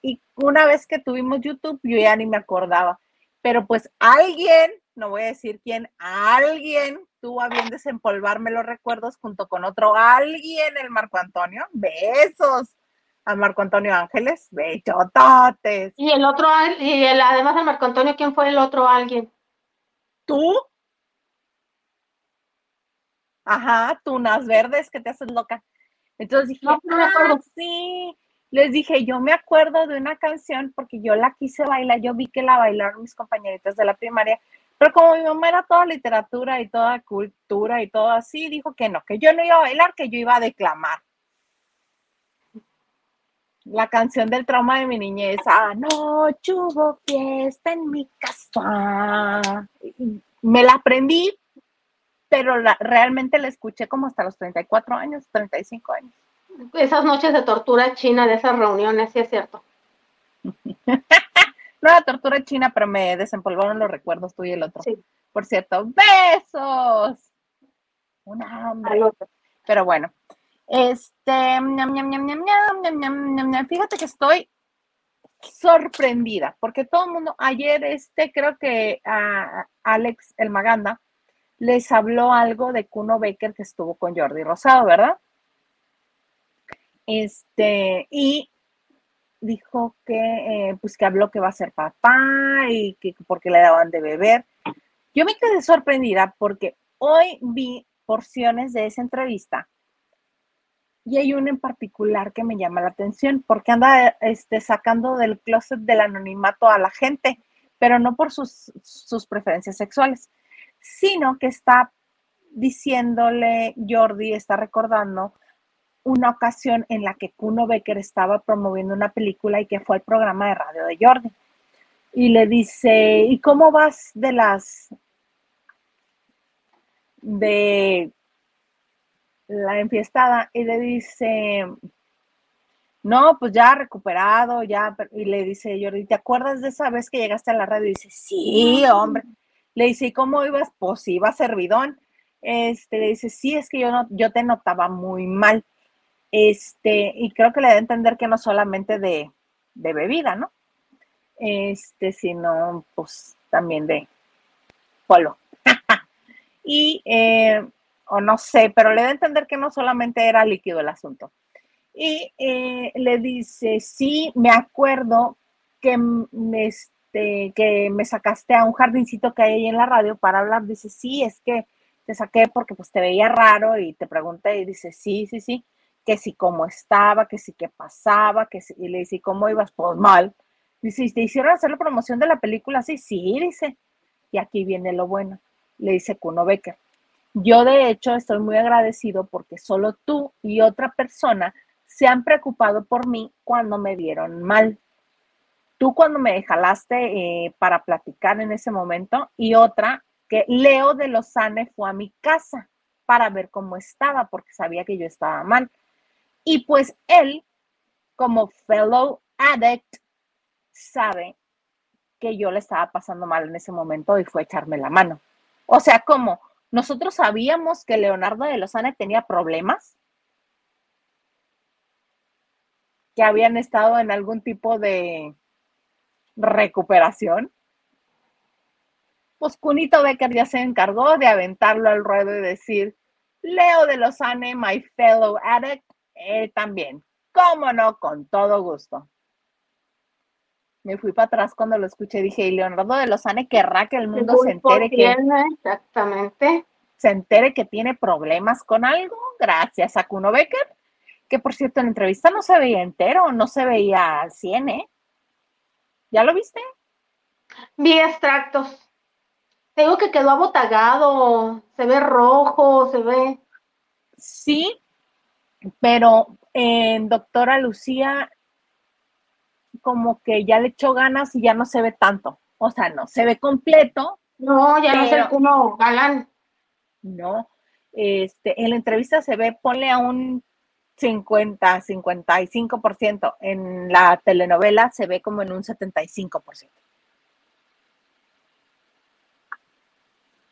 Y una vez que tuvimos YouTube, yo ya ni me acordaba. Pero pues alguien, no voy a decir quién, alguien tuvo a bien desempolvarme los recuerdos junto con otro alguien, el Marco Antonio. Besos a Marco Antonio Ángeles, bechototes. Y el otro, y el, además del Marco Antonio, ¿quién fue el otro alguien? ¿Tú? Ajá, tunas verdes que te haces loca. Entonces dije, no, me acuerdo. Ah, sí. Les dije, yo me acuerdo de una canción porque yo la quise bailar, yo vi que la bailaron mis compañeritas de la primaria, pero como mi mamá era toda literatura y toda cultura y todo así, dijo que no, que yo no iba a bailar, que yo iba a declamar. La canción del trauma de mi niñez, anoche hubo fiesta en mi casa. Me la aprendí, pero realmente la escuché como hasta los 34 años, 35 años. Esas noches de tortura china, de esas reuniones, sí es cierto. no era tortura china, pero me desempolvaron los recuerdos tú y el otro. Sí. Por cierto, besos. Un hambre. Pero bueno, este, fíjate que estoy sorprendida, porque todo el mundo, ayer este, creo que a Alex El Maganda les habló algo de Kuno Becker que estuvo con Jordi Rosado, ¿verdad? Este, y dijo que, eh, pues que habló que va a ser papá y que porque le daban de beber. Yo me quedé sorprendida porque hoy vi porciones de esa entrevista y hay una en particular que me llama la atención porque anda este, sacando del closet del anonimato a la gente, pero no por sus, sus preferencias sexuales, sino que está diciéndole, Jordi está recordando una ocasión en la que Kuno Becker estaba promoviendo una película y que fue el programa de radio de Jordi. Y le dice, ¿y cómo vas de las de la enfiestada? Y le dice, no, pues ya recuperado, ya, y le dice Jordi, ¿te acuerdas de esa vez que llegaste a la radio? Y dice, sí, hombre. Le dice, ¿y cómo ibas? Pues iba servidón. Este, le dice, sí, es que yo, no, yo te notaba muy mal. Este, y creo que le da a entender que no solamente de, bebida, ¿no? Este, sino pues también de polo. y, eh, o no sé, pero le da a entender que no solamente era líquido el asunto. Y eh, le dice, sí, me acuerdo que me, este, que me sacaste a un jardincito que hay ahí en la radio para hablar. Dice, sí, es que te saqué porque pues te veía raro y te pregunté y dice, sí, sí, sí, que si cómo estaba, que si qué pasaba, que si, y le dice, ¿cómo ibas? Pues mal. Dice, ¿te hicieron hacer la promoción de la película? Sí, sí, dice. Y aquí viene lo bueno, le dice Kuno Becker. Yo de hecho estoy muy agradecido porque solo tú y otra persona se han preocupado por mí cuando me vieron mal tú cuando me jalaste eh, para platicar en ese momento y otra que Leo de Lozane fue a mi casa para ver cómo estaba porque sabía que yo estaba mal. Y pues él, como fellow addict, sabe que yo le estaba pasando mal en ese momento y fue a echarme la mano. O sea, como nosotros sabíamos que Leonardo de Lozane tenía problemas, que habían estado en algún tipo de recuperación, pues Cunito Becker ya se encargó de aventarlo al ruedo y decir, Leo de Lozane, my fellow addict, eh, también. ¿Cómo no? Con todo gusto. Me fui para atrás cuando lo escuché. Dije, y Leonardo de Lozane querrá que el mundo se entere que... Exactamente. Se entere que tiene problemas con algo, gracias a Kuno Becker, que por cierto en la entrevista no se veía entero, no se veía al 100, ¿eh? ¿Ya lo viste? Vi extractos. Tengo que quedó abotagado, se ve rojo, se ve. Sí, pero en doctora Lucía como que ya le echó ganas y ya no se ve tanto. O sea, no, se ve completo. No, ya no es el uno galán. No, este, en la entrevista se ve, ponle a un 50, 55%. En la telenovela se ve como en un 75%.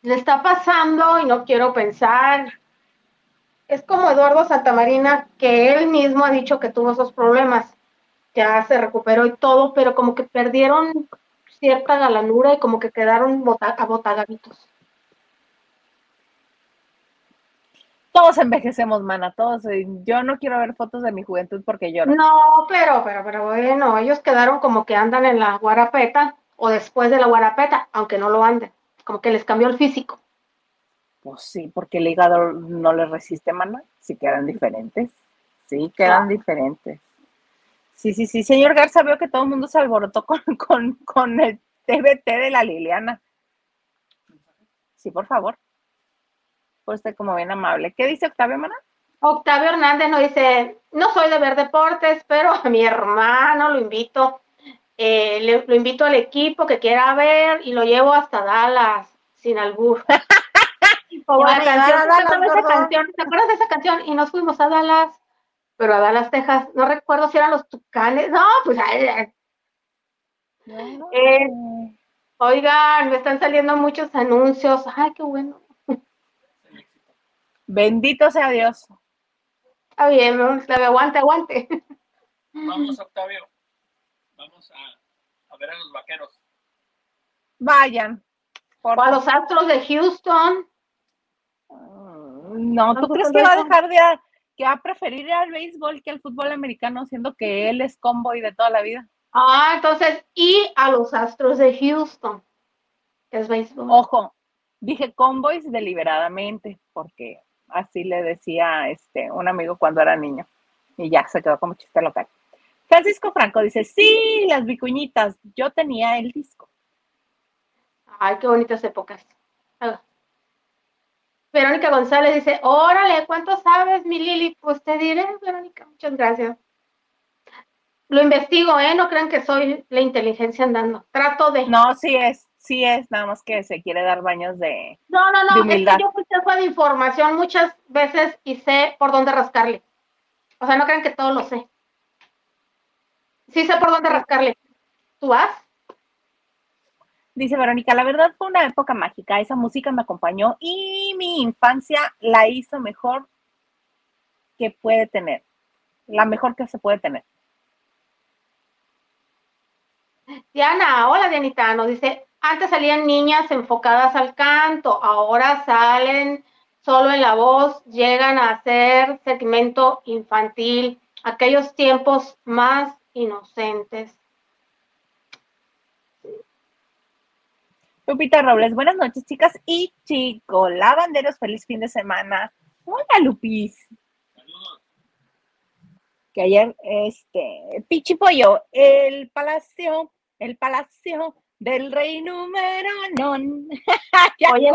Le está pasando y no quiero pensar. Es como Eduardo Santamarina, que él mismo ha dicho que tuvo esos problemas. Ya se recuperó y todo, pero como que perdieron cierta galanura y como que quedaron abotagaditos. todos envejecemos, mana, todos. Eh, yo no quiero ver fotos de mi juventud porque yo no. pero, pero, pero bueno, ellos quedaron como que andan en la guarapeta o después de la guarapeta, aunque no lo anden, como que les cambió el físico. Pues sí, porque el hígado no le resiste, mana. Sí quedan diferentes. Sí, quedan diferentes. Sí, sí, sí. Señor Garza, veo que todo el mundo se alborotó con, con, con el TBT de la Liliana. Sí, por favor. Por usted como bien amable. ¿Qué dice Octavio, mana? Octavio Hernández nos dice, no soy de ver deportes, pero a mi hermano lo invito, eh, lo invito al equipo que quiera ver y lo llevo hasta Dallas, sin albur. ¿Te acuerdas de esa canción? Y nos fuimos a Dallas, pero a Dallas, Texas, no recuerdo si eran los Tucanes, no, pues eh, oigan, me están saliendo muchos anuncios, ay, qué bueno. Bendito sea Dios. Está bien, aguante, aguante. Vamos, Octavio. Vamos a, a ver a los vaqueros. Vayan. O a los Astros de Houston. Mm, no, ¿tú crees que va a dejar de que va a preferir ir al béisbol que al fútbol americano, siendo que él es convoy de toda la vida? Ah, entonces, y a los Astros de Houston, es béisbol. Ojo, dije convoys deliberadamente, porque Así le decía este, un amigo cuando era niño. Y ya se quedó como chiste local. Francisco Franco dice, sí, las vicuñitas, yo tenía el disco. Ay, qué bonitas épocas. Verónica González dice, órale, ¿cuánto sabes, mi Lili? Pues te diré, Verónica, muchas gracias. Lo investigo, ¿eh? No crean que soy la inteligencia andando. Trato de... No, sí es sí es, nada más que se quiere dar baños de. No, no, no, es que yo fui de información muchas veces y sé por dónde rascarle. O sea, no crean que todo lo sé. Sí sé por dónde rascarle. ¿Tú vas? Dice Verónica, la verdad fue una época mágica, esa música me acompañó y mi infancia la hizo mejor que puede tener, la mejor que se puede tener. Diana, hola Dianita, nos dice, antes salían niñas enfocadas al canto, ahora salen solo en la voz, llegan a ser segmento infantil, aquellos tiempos más inocentes. Lupita Robles, buenas noches, chicas y chicos. Lavanderos, feliz fin de semana. Hola, Lupis. Saludos. Que ayer, este, Pichipollo, el palacio, el palacio del rey número non. Oye,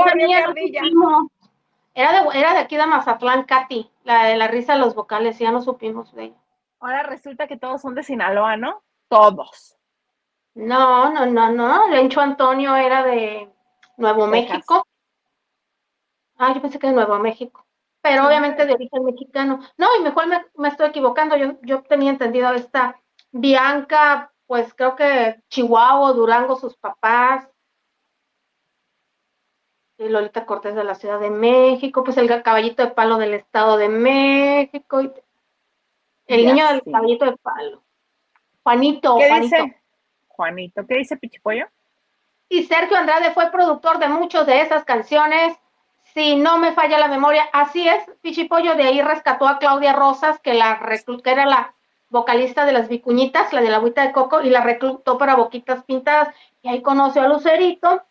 era de, era de aquí de Mazatlán, Katy, la de la risa de los vocales, ya no supimos de ella. Ahora resulta que todos son de Sinaloa, ¿no? Todos. No, no, no, no. Lencho Antonio era de Nuevo México. Ah, yo pensé que de Nuevo México. Pero obviamente de origen mexicano. No, y mejor me, me estoy equivocando. Yo, yo tenía entendido esta Bianca pues creo que Chihuahua, Durango, sus papás, y Lolita Cortés de la Ciudad de México, pues el caballito de palo del Estado de México, el niño del caballito de palo. Juanito, ¿Qué Juanito. Dice? Juanito, ¿qué dice Pichipollo? Y Sergio Andrade fue productor de muchas de esas canciones. Si no me falla la memoria, así es, Pichipollo de ahí rescató a Claudia Rosas, que la que era la vocalista de las Vicuñitas, la de la agüita de coco, y la reclutó para Boquitas Pintadas. Y ahí conoció a Lucerito,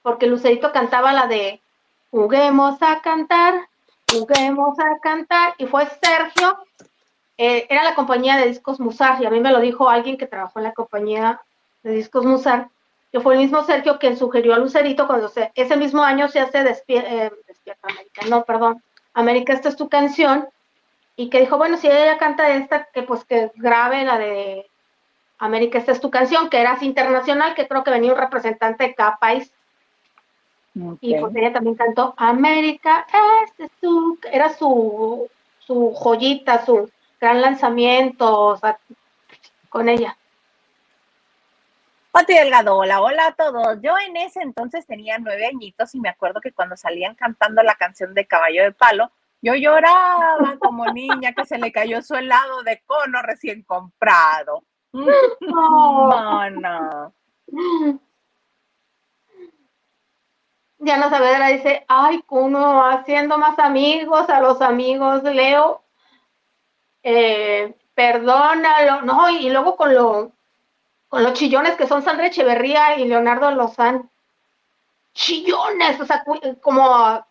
porque Lucerito cantaba la de Juguemos a cantar, juguemos a cantar, y fue Sergio, eh, era la compañía de discos Musar, y a mí me lo dijo alguien que trabajó en la compañía de discos Musar, que fue el mismo Sergio quien sugirió a Lucerito cuando se, ese mismo año se hace eh, Despierta América, no, perdón, América, esta es tu canción, y que dijo, bueno, si ella canta esta, que pues que grabe la de América, esta es tu canción, que era internacional, que creo que venía un representante de cada país. Y pues ella también cantó América, este es tu, era su, su joyita, su gran lanzamiento, o sea, con ella. Pati Delgado, hola, hola a todos. Yo en ese entonces tenía nueve añitos y me acuerdo que cuando salían cantando la canción de Caballo de Palo, yo lloraba como niña que se le cayó su helado de cono recién comprado. No, no. Diana Saavedra dice, ay, uno haciendo más amigos a los amigos, Leo, eh, perdónalo, no, y luego con, lo, con los chillones que son Sandra Echeverría y Leonardo Lozán, chillones, o sea, como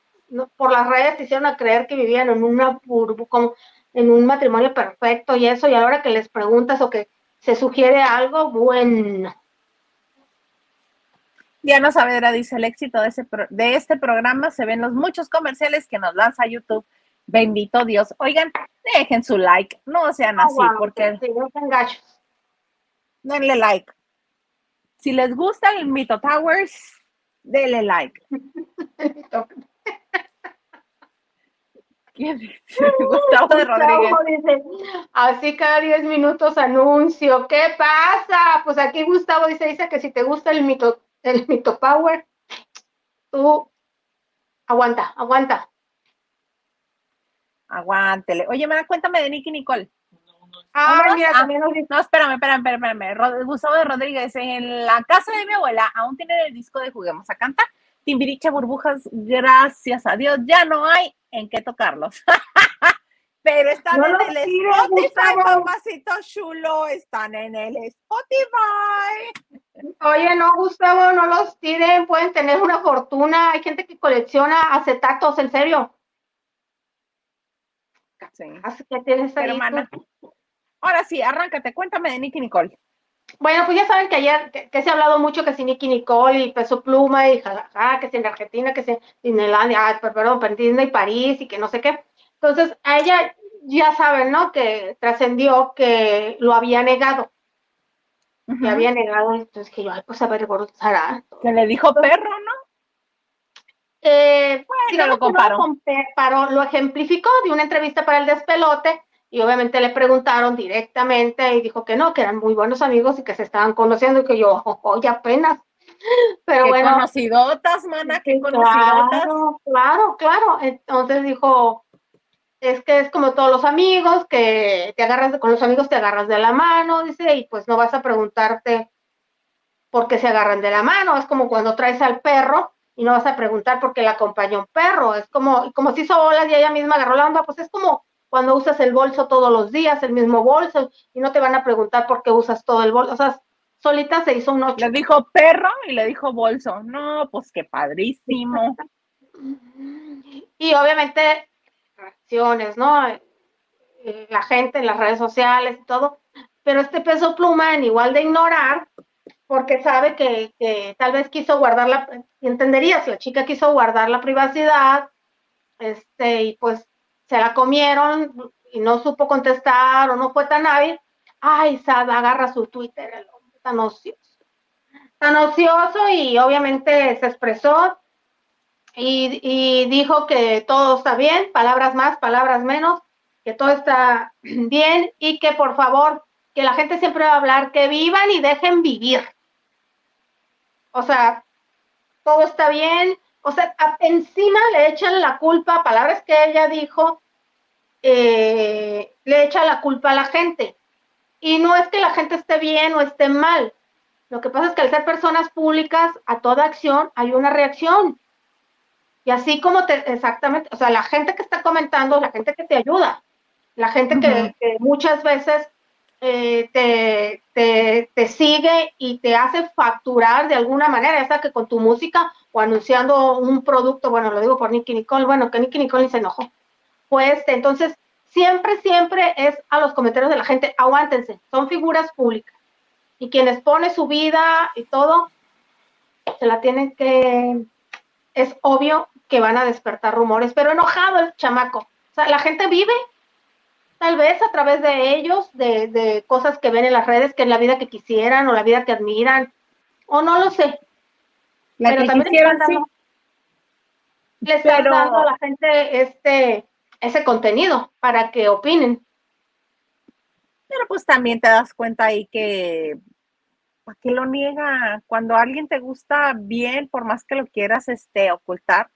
por las redes te hicieron a creer que vivían en una como en un matrimonio perfecto y eso, y a la hora que les preguntas o que se sugiere algo, bueno. Diana Saavedra dice, el éxito de, ese de este programa se ven los muchos comerciales que nos lanza YouTube. Bendito Dios. Oigan, dejen su like, no sean ah, así, porque... Sí, no Denle like. Si les gusta el Mito Towers, denle like. Gustavo de Rodríguez. así cada 10 minutos anuncio. ¿Qué pasa? Pues aquí Gustavo dice, dice que si te gusta el mito, el mito power, tú aguanta, aguanta. Aguántele. Oye, Mara, cuéntame de Nicky Nicole. Ah, mira, ah, no, espérame, espérame, espérame, Gustavo de Rodríguez, en la casa de mi abuela aún tiene el disco de Juguemos a Cantar. Timbiriche Burbujas, gracias a Dios, ya no hay en qué tocarlos. Pero están en el Spotify, papacito chulo, están en el Spotify. Oye, no, Gustavo, no los tiren, pueden tener una fortuna. Hay gente que colecciona acetatos, en serio. Sí. Así que tienes ahí. Hermana. Ahora sí, arráncate, cuéntame de Nicky Nicole. Bueno, pues ya saben que ayer que, se ha hablado mucho que si Nicky Nicole y Peso Pluma y jajaja, que si en Argentina, que si en Disneylandia, perdón, en y París y que no sé qué. Entonces, a ella ya saben, ¿no? Que trascendió que lo había negado. Que había negado, entonces que yo, ay, pues avergonzará. Que le dijo perro, ¿no? Eh, bueno, lo comparó. lo ejemplificó de una entrevista para el despelote y obviamente le preguntaron directamente y dijo que no, que eran muy buenos amigos y que se estaban conociendo y que yo, oye, apenas. Pero ¿Qué bueno. Conocidotas, mana, qué conocidotas. Claro, claro, claro. Entonces dijo, es que es como todos los amigos, que te agarras, con los amigos te agarras de la mano, dice, y pues no vas a preguntarte por qué se agarran de la mano. Es como cuando traes al perro y no vas a preguntar por qué le acompaña un perro. Es como, como si hizo bolas y ella misma agarró la onda, pues es como cuando usas el bolso todos los días, el mismo bolso, y no te van a preguntar por qué usas todo el bolso. O sea, solita se hizo un ocho. Le dijo perro y le dijo bolso. No, pues qué padrísimo. y obviamente, reacciones, ¿no? Eh, la gente en las redes sociales y todo. Pero este peso pluma, en igual de ignorar, porque sabe que, que tal vez quiso guardar la, entenderías, la chica quiso guardar la privacidad, este, y pues se la comieron y no supo contestar o no fue tan hábil, ay, Sad agarra su Twitter, el hombre tan ocioso. Tan ocioso y obviamente se expresó y, y dijo que todo está bien, palabras más, palabras menos, que todo está bien y que por favor, que la gente siempre va a hablar, que vivan y dejen vivir. O sea, todo está bien, o sea, encima le echan la culpa, palabras que ella dijo, eh, le echa la culpa a la gente. Y no es que la gente esté bien o esté mal. Lo que pasa es que al ser personas públicas, a toda acción hay una reacción. Y así como te, exactamente, o sea, la gente que está comentando, la gente que te ayuda, la gente que, muchas veces eh, te, te, te, sigue y te hace facturar de alguna manera, ya sea que con tu música o anunciando un producto, bueno, lo digo por Nicky Nicole, bueno, que Nicky Nicole se enojó. Pues entonces, siempre, siempre es a los comentarios de la gente, aguántense, son figuras públicas. Y quienes pone su vida y todo, se la tienen que, es obvio que van a despertar rumores, pero enojado el chamaco. O sea, la gente vive tal vez a través de ellos, de, de, cosas que ven en las redes, que en la vida que quisieran o la vida que admiran, o no lo sé. Pero también están dando, le están dando a la gente este ese contenido para que opinen. Pero pues también te das cuenta ahí que ¿para qué lo niega? Cuando alguien te gusta bien, por más que lo quieras este, ocultar,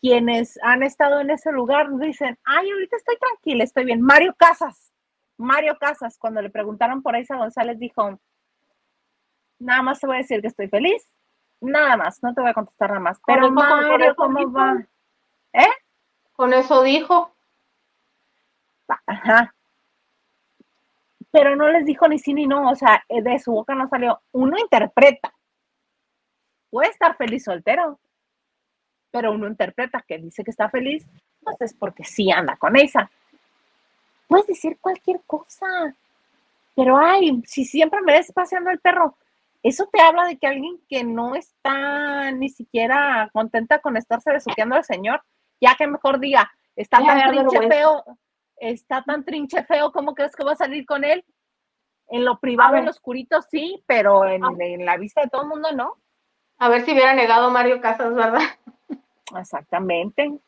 quienes han estado en ese lugar dicen, ay, ahorita estoy tranquila, estoy bien. Mario Casas, Mario Casas, cuando le preguntaron por Isa González, dijo, nada más te voy a decir que estoy feliz, nada más, no te voy a contestar nada más. Pero Mario, ¿cómo va? ¿Eh? Con eso dijo. Ajá. Pero no les dijo ni sí ni no, o sea, de su boca no salió. Uno interpreta. Puede estar feliz soltero pero uno interpreta que dice que está feliz, pues es porque sí anda con esa. Puedes decir cualquier cosa, pero ay, si siempre me ves paseando el perro, eso te habla de que alguien que no está ni siquiera contenta con estarse besuqueando al señor, ya que mejor diga, está tan trinche feo, está tan trinche feo, ¿cómo crees que va a salir con él? En lo privado, en lo oscurito, sí, pero en, ah. en, la vista de todo el mundo, no. A ver si hubiera negado Mario Casas, ¿verdad? Exactamente.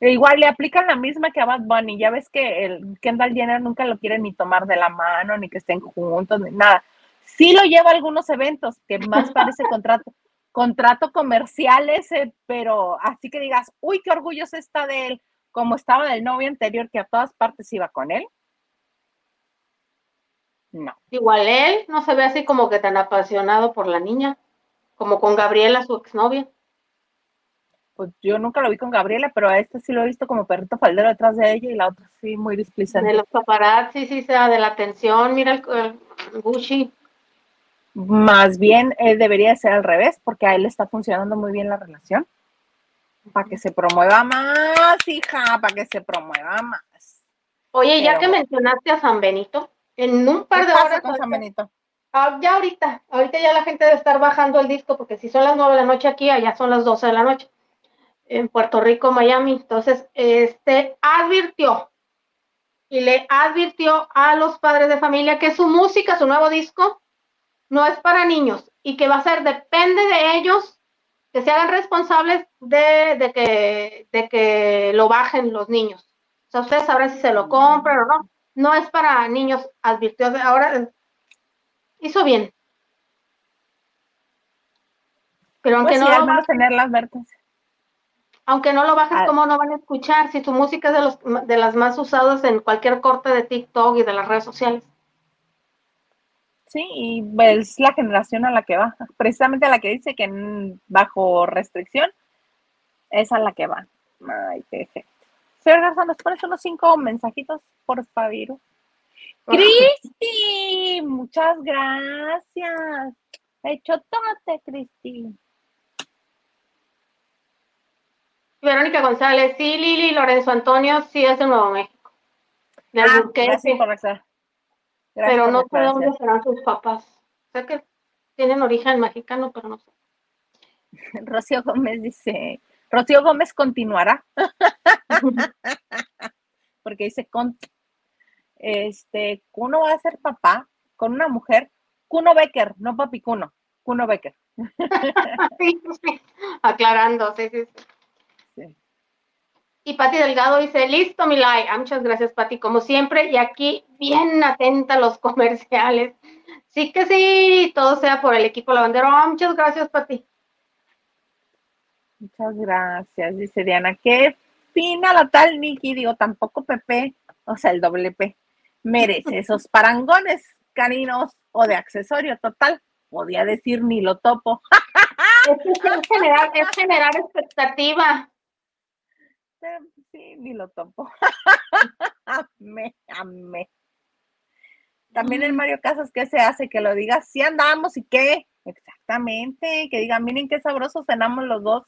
E igual le aplican la misma que a Bad Bunny. Ya ves que el Kendall Jenner nunca lo quiere ni tomar de la mano, ni que estén juntos, ni nada. Sí lo lleva a algunos eventos, que más parece contrato, contrato comercial ese, pero así que digas, uy, qué orgulloso está de él, como estaba del novio anterior que a todas partes iba con él. No. Igual él no se ve así como que tan apasionado por la niña, como con Gabriela, su exnovia. Pues yo nunca lo vi con Gabriela, pero a este sí lo he visto como perrito faldero detrás de ella y la otra sí muy displicente. De los paparazzi, sí, sea de la atención, mira el, Gucci. Más bien eh, debería ser al revés, porque a él está funcionando muy bien la relación. Para que se promueva más, hija, para que se promueva más. Oye, ya que mencionaste a San Benito, en un par de horas. Con San Benito? Ah, ya ahorita, ahorita ya la gente debe estar bajando el disco, porque si son las nueve de la noche aquí, allá son las 12 de la noche, en Puerto Rico, Miami. Entonces, este advirtió y le advirtió a los padres de familia que su música, su nuevo disco, no es para niños y que va a ser, depende de ellos, que se hagan responsables de, de, que, de que lo bajen los niños. O sea, ustedes sabrán si se lo compran o no no es para niños, advirtió. Ahora hizo bien. Pero aunque pues no lo tener las Aunque no lo bajes, ah. ¿cómo no van a escuchar? Si tu música es de, los, de las más usadas en cualquier corte de TikTok y de las redes sociales. Sí, y es la generación a la que va, precisamente a la que dice que bajo restricción, es a la que va. Ay, qué Señor Garza, ¿nos pones unos cinco mensajitos, por favor? Cristi, muchas gracias. Hecho todo, Cristi. Verónica González, sí, Lili, Lorenzo Antonio, sí es de Nuevo México. De ah, gracias por Pero no sé dónde serán sus papás. Sé que tienen origen mexicano, pero no sé. Rocío Gómez dice, Rocío Gómez continuará. Porque dice, con, este, Cuno va a ser papá con una mujer, Cuno Becker, no papi Cuno, Cuno Becker. sí, sí, aclarando, sí, sí, sí. Y Pati Delgado dice, listo, mi like. Ah, muchas gracias, Pati, como siempre. Y aquí, bien atenta a los comerciales. Sí que sí, todo sea por el equipo lavandero. Ah, muchas gracias, Pati. Muchas gracias, dice Diana. Qué fina la tal Nikki, digo, tampoco Pepe, o sea, el doble P, merece esos parangones caninos o de accesorio total. Podía decir ni lo topo. es, generar, es generar expectativa. Sí, ni lo topo. amé, amé. También el Mario Casas, ¿qué se hace? Que lo diga, sí andamos y qué. Exactamente, que digan, miren qué sabrosos cenamos los dos.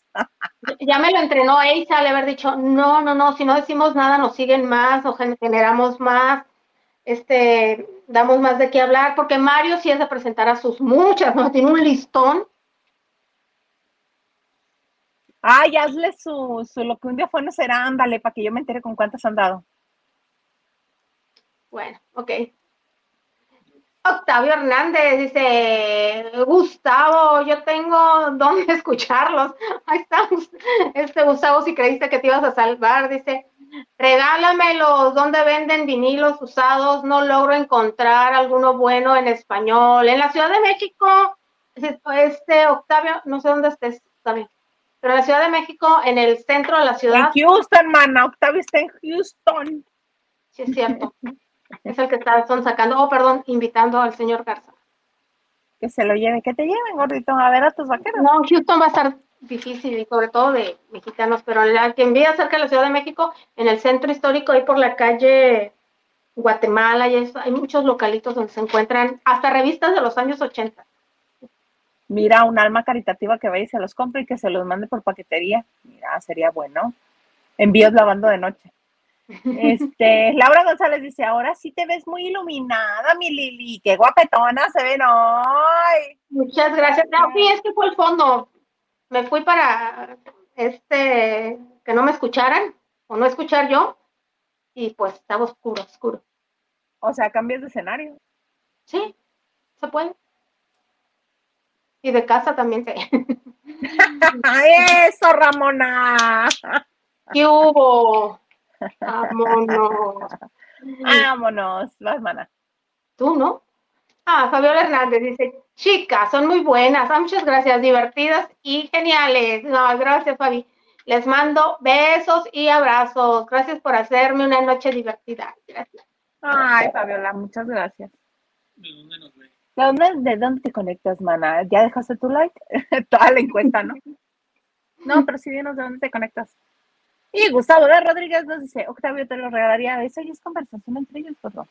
ya me lo entrenó Eisa le haber dicho, no, no, no, si no decimos nada nos siguen más, o generamos más, este, damos más de qué hablar, porque Mario sí es de presentar a sus muchas, ¿no? Tiene un listón. Ay, hazle su, su lo que un día fue no será, ándale, para que yo me entere con cuántas han dado. Bueno, ok. Octavio Hernández dice, Gustavo, yo tengo dónde escucharlos. Ahí estamos. Este Gustavo, si creíste que te ibas a salvar, dice, regálamelos, ¿dónde venden vinilos usados? No logro encontrar alguno bueno en español. En la Ciudad de México, este Octavio, no sé dónde estés también, pero en la Ciudad de México, en el centro de la ciudad. En Houston, mana, Octavio está en Houston. Sí, es cierto. Es el que están sacando, oh, perdón, invitando al señor Garza. Que se lo lleve, que te lleven, gordito, a ver a tus vaqueros. No, Houston va a estar difícil y sobre todo de mexicanos, pero la que envía cerca de la Ciudad de México, en el centro histórico, ahí por la calle Guatemala, y hay muchos localitos donde se encuentran hasta revistas de los años 80. Mira, un alma caritativa que vaya y se los compre y que se los mande por paquetería. Mira, sería bueno. Envíos lavando de noche. Este, Laura González dice, ahora sí te ves muy iluminada, mi Lili, qué guapetona se ven hoy. Muchas gracias. No, sí, es que fue el fondo. Me fui para este, que no me escucharan, o no escuchar yo, y pues estaba oscuro, oscuro. O sea, cambias de escenario. Sí, se puede. Y de casa también se. ¡Eso, Ramona! ¿Qué hubo? Vámonos. Vámonos, las manas. Tú, ¿no? Ah, Fabiola Hernández dice, chicas, son muy buenas, ah, muchas gracias, divertidas y geniales. No, gracias, Fabi. Les mando besos y abrazos. Gracias por hacerme una noche divertida. Gracias. Ay, Fabiola, muchas gracias. ¿De dónde nos ve? ¿De dónde, ¿De dónde te conectas, mana? ¿Ya dejaste tu like? Toda la encuesta, ¿no? No, pero sí dinos de dónde te conectas. Y Gustavo de Rodríguez nos dice, Octavio te lo regalaría, eso y es conversación entre ellos, por favor.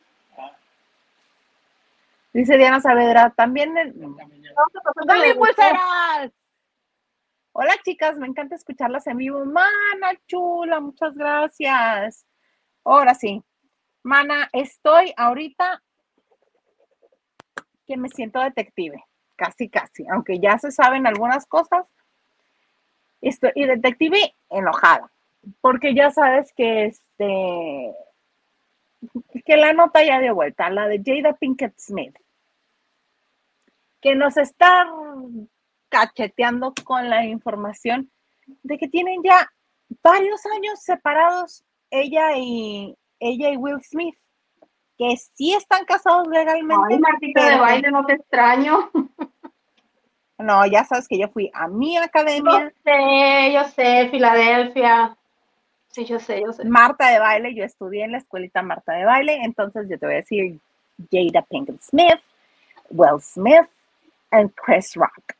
Dice Diana Saavedra, también el... ¡Dale, pulseras! Hola chicas, me encanta escucharlas en vivo. Mana chula, muchas gracias. Ahora sí, Mana, estoy ahorita que me siento detective, casi, casi, aunque ya se saben algunas cosas. Estoy, y detective enojada, porque ya sabes que este que la nota ya dio vuelta, la de Jada Pinkett Smith, que nos está cacheteando con la información de que tienen ya varios años separados ella y ella y Will Smith, que sí están casados legalmente. Ay, Martita de baile, no te extraño. No, ya sabes que yo fui a mi Yo academia, sé, yo sé, Filadelfia. Sí, yo sé, yo sé. Marta de baile, yo estudié en la escuelita Marta de baile, entonces yo te voy a decir Jada Pinkett Smith, Will Smith and Chris Rock.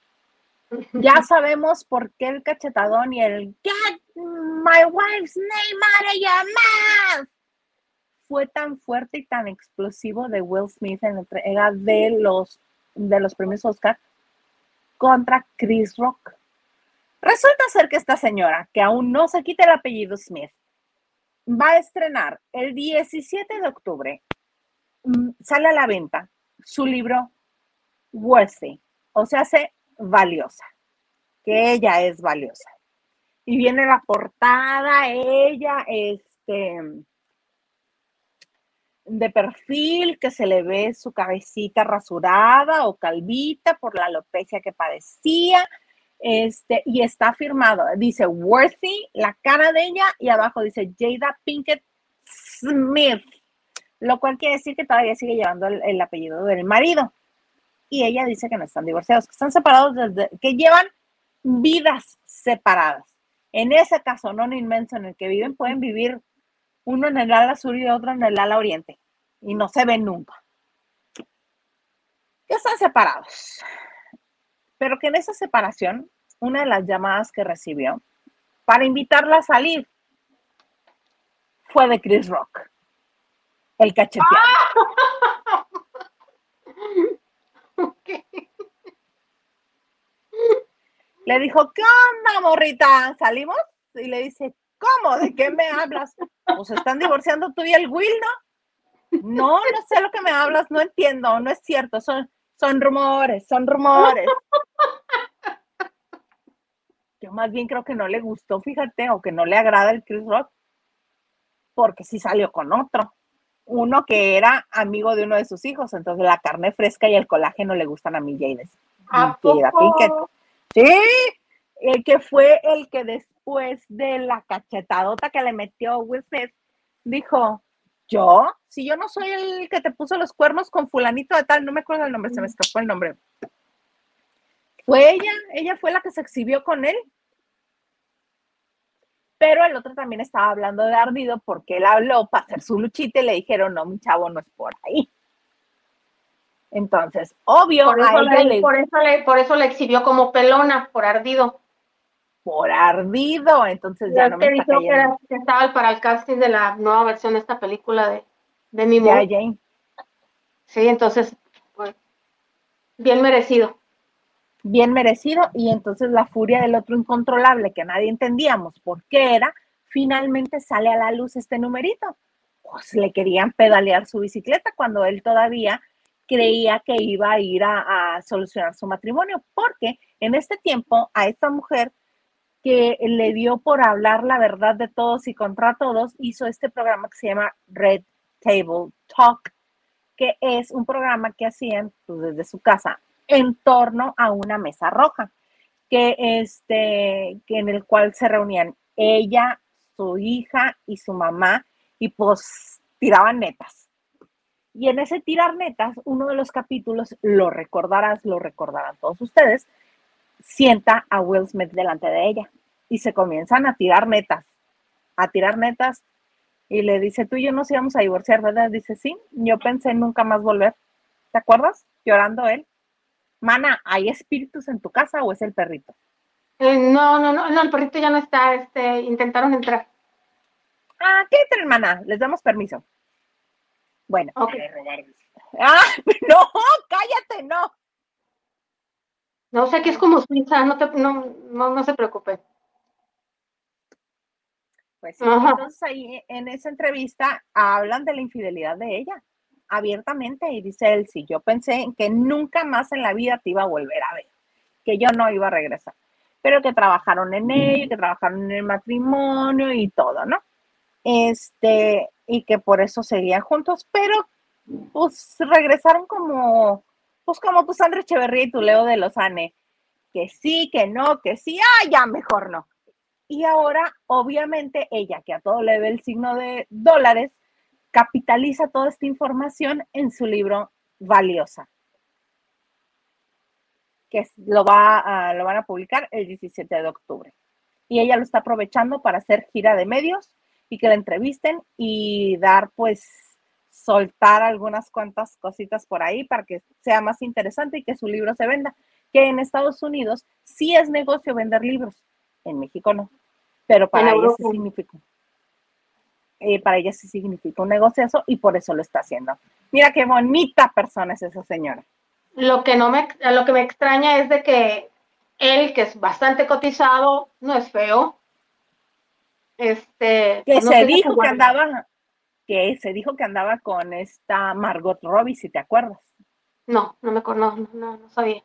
Ya sabemos por qué el cachetadón y el Get my wife's name out of your mouth fue tan fuerte y tan explosivo de Will Smith en la entrega de los, de los premios Oscar contra Chris Rock. Resulta ser que esta señora, que aún no se quita el apellido Smith, va a estrenar el 17 de octubre, mm, sale a la venta su libro Worthy, o sea, hace valiosa, que ella es valiosa. Y viene la portada, ella, este, de perfil, que se le ve su cabecita rasurada o calvita por la alopecia que padecía, este, y está firmado, dice Worthy, la cara de ella, y abajo dice Jada Pinkett Smith, lo cual quiere decir que todavía sigue llevando el, el apellido del marido. Y ella dice que no están divorciados, que están separados desde, que llevan vidas separadas. En ese caso, no inmenso en el que viven, pueden vivir uno en el ala sur y otro en el ala oriente, y no se ven nunca. Que están separados. Pero que en esa separación, una de las llamadas que recibió para invitarla a salir fue de Chris Rock, el cacheteado. Le dijo, ¿qué onda, morrita? ¿Salimos? Y le dice, ¿cómo? ¿De qué me hablas? Pues están divorciando tú y el Will, ¿no? No, no sé lo que me hablas, no entiendo, no es cierto, son, son rumores, son rumores. Yo más bien creo que no le gustó, fíjate, o que no le agrada el Chris Rock, porque sí salió con otro. Uno que era amigo de uno de sus hijos, entonces la carne fresca y el colágeno le gustan a mi Jada. ¿A Jada poco? Pinkett. Sí, el que fue el que después de la cachetadota que le metió Will Smith, dijo, yo, si yo no soy el que te puso los cuernos con fulanito de tal, no me acuerdo el nombre, se me escapó el nombre. Fue ella, ella fue la que se exhibió con él. Pero el otro también estaba hablando de ardido porque él habló para hacer su luchita y le dijeron, no, mi chavo, no es por ahí. Entonces, obvio, Por a eso, ella le, le, por, eso le, por eso le exhibió como pelona, por ardido. Por ardido, entonces ya Ya no me está dijo que, era- cayendo. que estaba para el casting de la nueva versión de esta película de, de mi Ya. Jane. Sí, entonces, pues, bien merecido. bien merecido, y entonces la furia del otro incontrolable, que nadie entendíamos por qué era, finalmente sale a la luz este numerito. Pues le querían pedalear su bicicleta cuando él todavía creía que iba a ir a, a solucionar su matrimonio, porque en este tiempo a esta mujer que le dio por hablar la verdad de todos y contra todos, hizo este programa que se llama Red Table Talk, que es un programa que hacían pues, desde su casa en torno a una mesa roja, que este, que en el cual se reunían ella, su hija y su mamá, y pues tiraban netas. Y en ese tirar netas, uno de los capítulos, lo recordarás, lo recordarán todos ustedes, sienta a Will Smith delante de ella y se comienzan a tirar netas, a tirar netas y le dice, tú y yo nos íbamos a divorciar, ¿verdad? Dice, sí, yo pensé nunca más volver. ¿Te acuerdas? Llorando él. Mana, ¿hay espíritus en tu casa o es el perrito? Eh, no, no, no, no, el perrito ya no está, este, intentaron entrar. Ah, ¿qué entren, mana? Les damos permiso. Bueno. Okay. Ah, no, cállate, no. No sé qué es como Suiza, no, te, no, no, no se preocupe. Pues sí, entonces ahí en esa entrevista hablan de la infidelidad de ella abiertamente y dice él, sí, yo pensé que nunca más en la vida te iba a volver a ver, que yo no iba a regresar, pero que trabajaron en ello, que trabajaron en el matrimonio y todo, ¿no? Este, y que por eso seguían juntos, pero pues regresaron como pues como tu Sandra Echeverría y tu Leo de Lozane, que sí, que no, que sí, ah, ya mejor no. Y ahora, obviamente, ella, que a todo le ve el signo de dólares, capitaliza toda esta información en su libro Valiosa, que lo, va lo van a publicar el 17 de octubre. Y ella lo está aprovechando para hacer gira de medios y que la entrevisten y dar pues soltar algunas cuantas cositas por ahí para que sea más interesante y que su libro se venda. Que en Estados Unidos sí es negocio vender libros, en México no, pero para ella sí significa. Eh, para ella sí significa un negocio eso y por eso lo está haciendo. Mira qué bonita persona es esa señora. Lo que no me, lo que me extraña es de que él, que es bastante cotizado, no es feo. Este, que se dijo que andaba, que se dijo que andaba con esta Margot Robbie, si te acuerdas. No, no me acuerdo, no, no, sabía.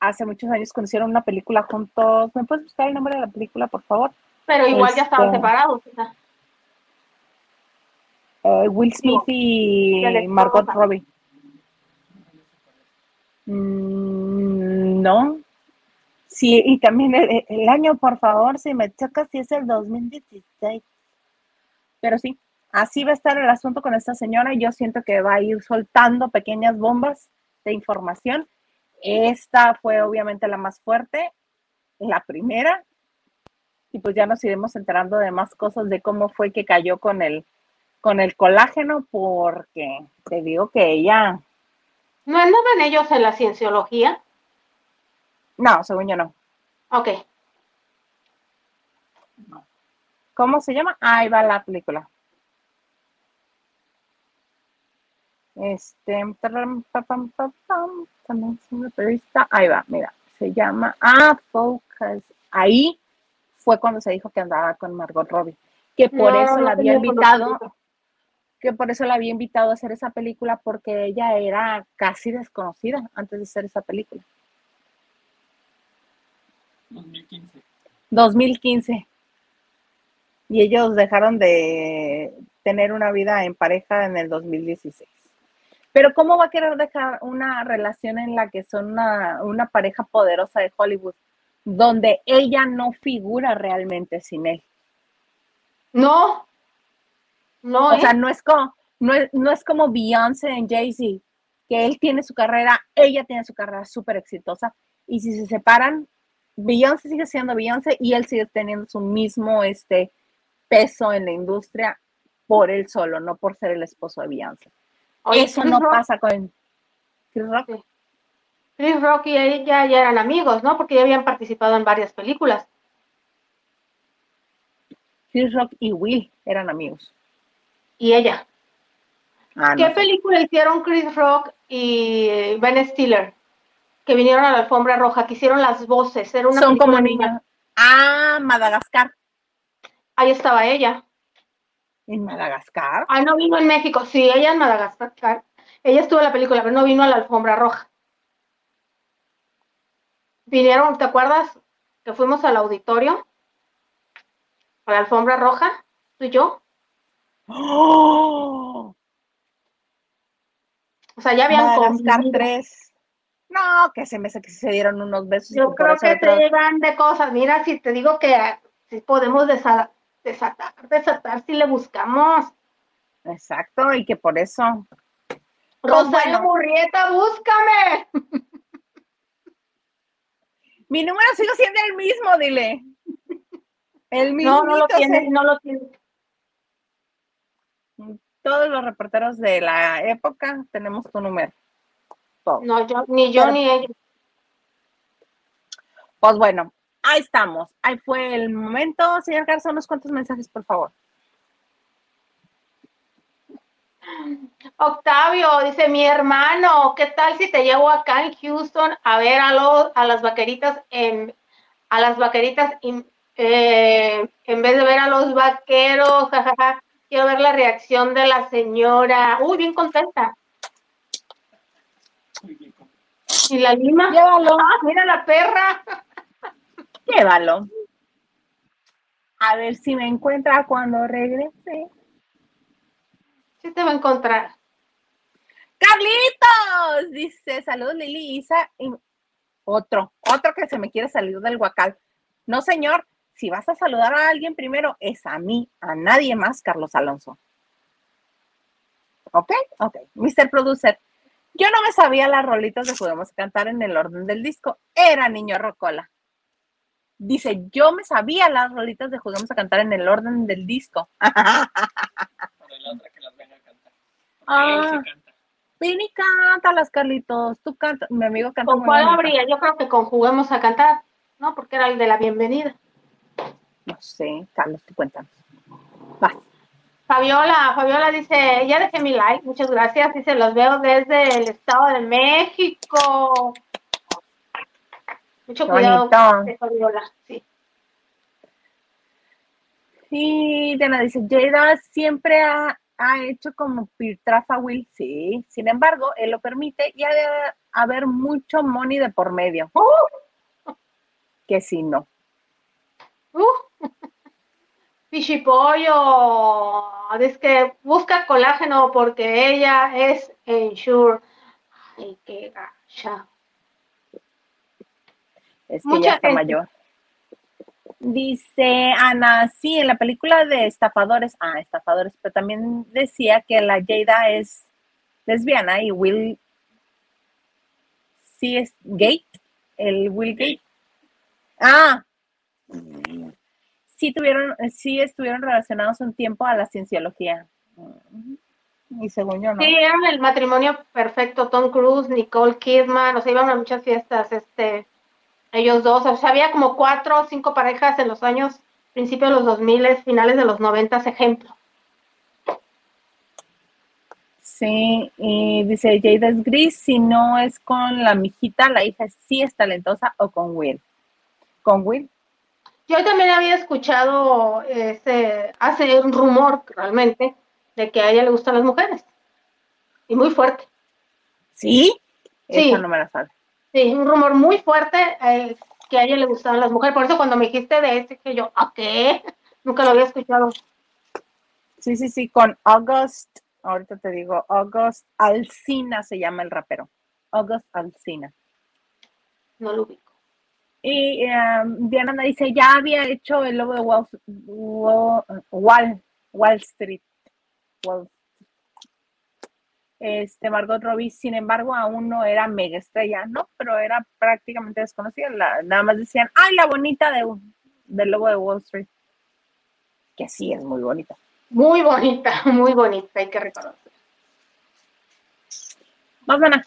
Hace muchos años conocieron una película juntos. ¿Me puedes buscar el nombre de la película, por favor? Pero igual ya estaban este, separados. Eh, Will Smith y Margot Robbie. Mm, no. Sí, y también el, el, año, por favor, si me chocas, si es el 2016. Pero sí, Así va a estar el asunto con esta señora y yo siento que va a ir soltando pequeñas bombas de información. Esta fue obviamente la más fuerte, la primera, y pues ya nos iremos enterando de más cosas de cómo fue que cayó con el, con el colágeno, porque te digo que ella... ¿No andaban ellos en la cienciología? No, según yo no. Ok. ¿Cómo se llama? Ahí va la película. Este, también ahí va, mira, se llama Ah, Focus. Ahí fue cuando se dijo que andaba con Margot Robbie, que por eso la había invitado, que por eso la había invitado a hacer esa película, porque ella era casi desconocida antes de hacer esa película. 2015. 2015. Y ellos dejaron de tener una vida en pareja en el 2016. Pero ¿cómo va a querer dejar una relación en la que son una, pareja poderosa de Hollywood, donde ella no figura realmente sin él? No, no. O sea, ¿eh? no es como, no es, no es como Beyoncé en Jay-Z, que él tiene su carrera, ella tiene su carrera súper exitosa, y si se separan, Beyoncé sigue siendo Beyoncé y él sigue teniendo su mismo este, peso en la industria por él solo, no por ser el esposo de Beyoncé. Eso no pasa con Chris Rock. Chris Rock y ella ya eran amigos, ¿no? Porque ya habían participado en varias películas. Chris Rock y Will eran amigos. Y ella. Ah, ¿Qué película hicieron Chris Rock y Ben Stiller? que vinieron a la alfombra roja, que hicieron las voces. Era una Son como niños. Ah, Madagascar. Ahí estaba ella. ¿En Madagascar? Ah, no vino en México. Sí, ella en Madagascar. Ella estuvo en la película, pero no vino a la alfombra roja. Vinieron, ¿te acuerdas que fuimos al auditorio? A la alfombra roja, tú y yo. ¡Oh! O sea, ya habían Madagascar convivido. 3. No, que se me que se dieron unos besos. Yo creo que otro- te llevan de cosas. Mira, si te digo que ah, si podemos desa- desatar, desatar si le buscamos. Exacto, y que por eso. Rosario. Murrieta, búscame. Mi número sigue siendo el mismo, dile. El mismo. No, no lo tiene, no lo tiene. Todos los reporteros de la época tenemos tu número. Todos. No, yo, ni yo Pero- ni ella. Pues bueno, ahí estamos. Ahí fue el momento. Señor Garza, unos cuantos mensajes, por favor. Octavio dice, mi hermano, ¿qué tal si te llevo acá en Houston a ver a, los, a las vaqueritas en a las vaqueritas en, eh, en vez de ver a los vaqueros? jajaja, Quiero ver la reacción de la señora. Uy, bien contenta. Muy bien, como- ¿Y la lima? Llévalo. Ah, mira la perra. Llévalo. A ver si me encuentra cuando regrese. Sí te va a encontrar. Carlitos, dice, saludos Lili, Isa y otro, otro que se me quiere salir del guacal. No, señor, si vas a saludar a alguien primero, es a mí, a nadie más, Carlos Alonso. ¿Ok? Ok. Mr. Producer, yo no me sabía las rolitas de Podemos Cantar en el orden del disco. Era niño rocola. Dice, yo me sabía las rolitas de Juguemos a Cantar en el orden del disco. Por la otra que las venga a cantar. Ah. sí canta. Ven y cántalas, Carlitos. Tú canta, mi amigo canta ¿Con muy cuál habría? Yo creo que con Juguemos a Cantar, ¿no? Porque era el de la bienvenida. No sé, Carlos, tú cuéntanos. Va. Fabiola, Fabiola dice, ya dejé mi like, muchas gracias, dice, los veo desde el Estado de México. Mucho cuidado, dice Fabiola, sí. Y Diana dice, Jada siempre ha, ha hecho como Piltrafa Will. Sí, sin embargo, él lo permite y ha de haber mucho money de por medio. Que si no. Uh. Pichipollo, dice que busca colágeno porque ella es Ensure. Ay, qué gacha. Es que Mucha ya está gente. mayor. Dice Ana, sí, en la película de estafadores, ah, estafadores, pero también decía que la Jada es lesbiana y Will sí es gay, el Will gay. Ah, sí tuvieron, sí estuvieron relacionados un tiempo a la cienciología. Y según yo no. Sí, eran el matrimonio perfecto, Tom Cruise, Nicole Kidman, o sea, iban a muchas fiestas, este, ellos dos, o sea, había como cuatro o cinco parejas en los años, principios de los 2000, finales de los 90, ejemplo. Sí, y dice Jada es gris, si no es con la mijita, la hija sí es talentosa o con Will. Con Will. Yo también había escuchado ese, hace un rumor realmente de que a ella le gustan las mujeres. Y muy fuerte. ¿Sí? Sí. Esa no me la sabe. Sí, un rumor muy fuerte eh, que a ella le gustaban las mujeres. Por eso cuando me dijiste de ese, que yo, ¿a qué? Nunca lo había escuchado. Sí, sí, sí, con August, ahorita te digo, August Alsina se llama el rapero. August Alsina. No lo ubico. Y um, Diana me dice, ya había hecho el logo de Wall, Wall, Wall, Wall Street. Wall- Este, Margot Robbie, sin embargo, aún no era mega estrella, ¿no? Pero era prácticamente desconocida. La- nada más decían, ay, la bonita de, del logo de Wall Street. Que sí, es muy bonita. Muy bonita, muy bonita, hay que reconocer. Más buena.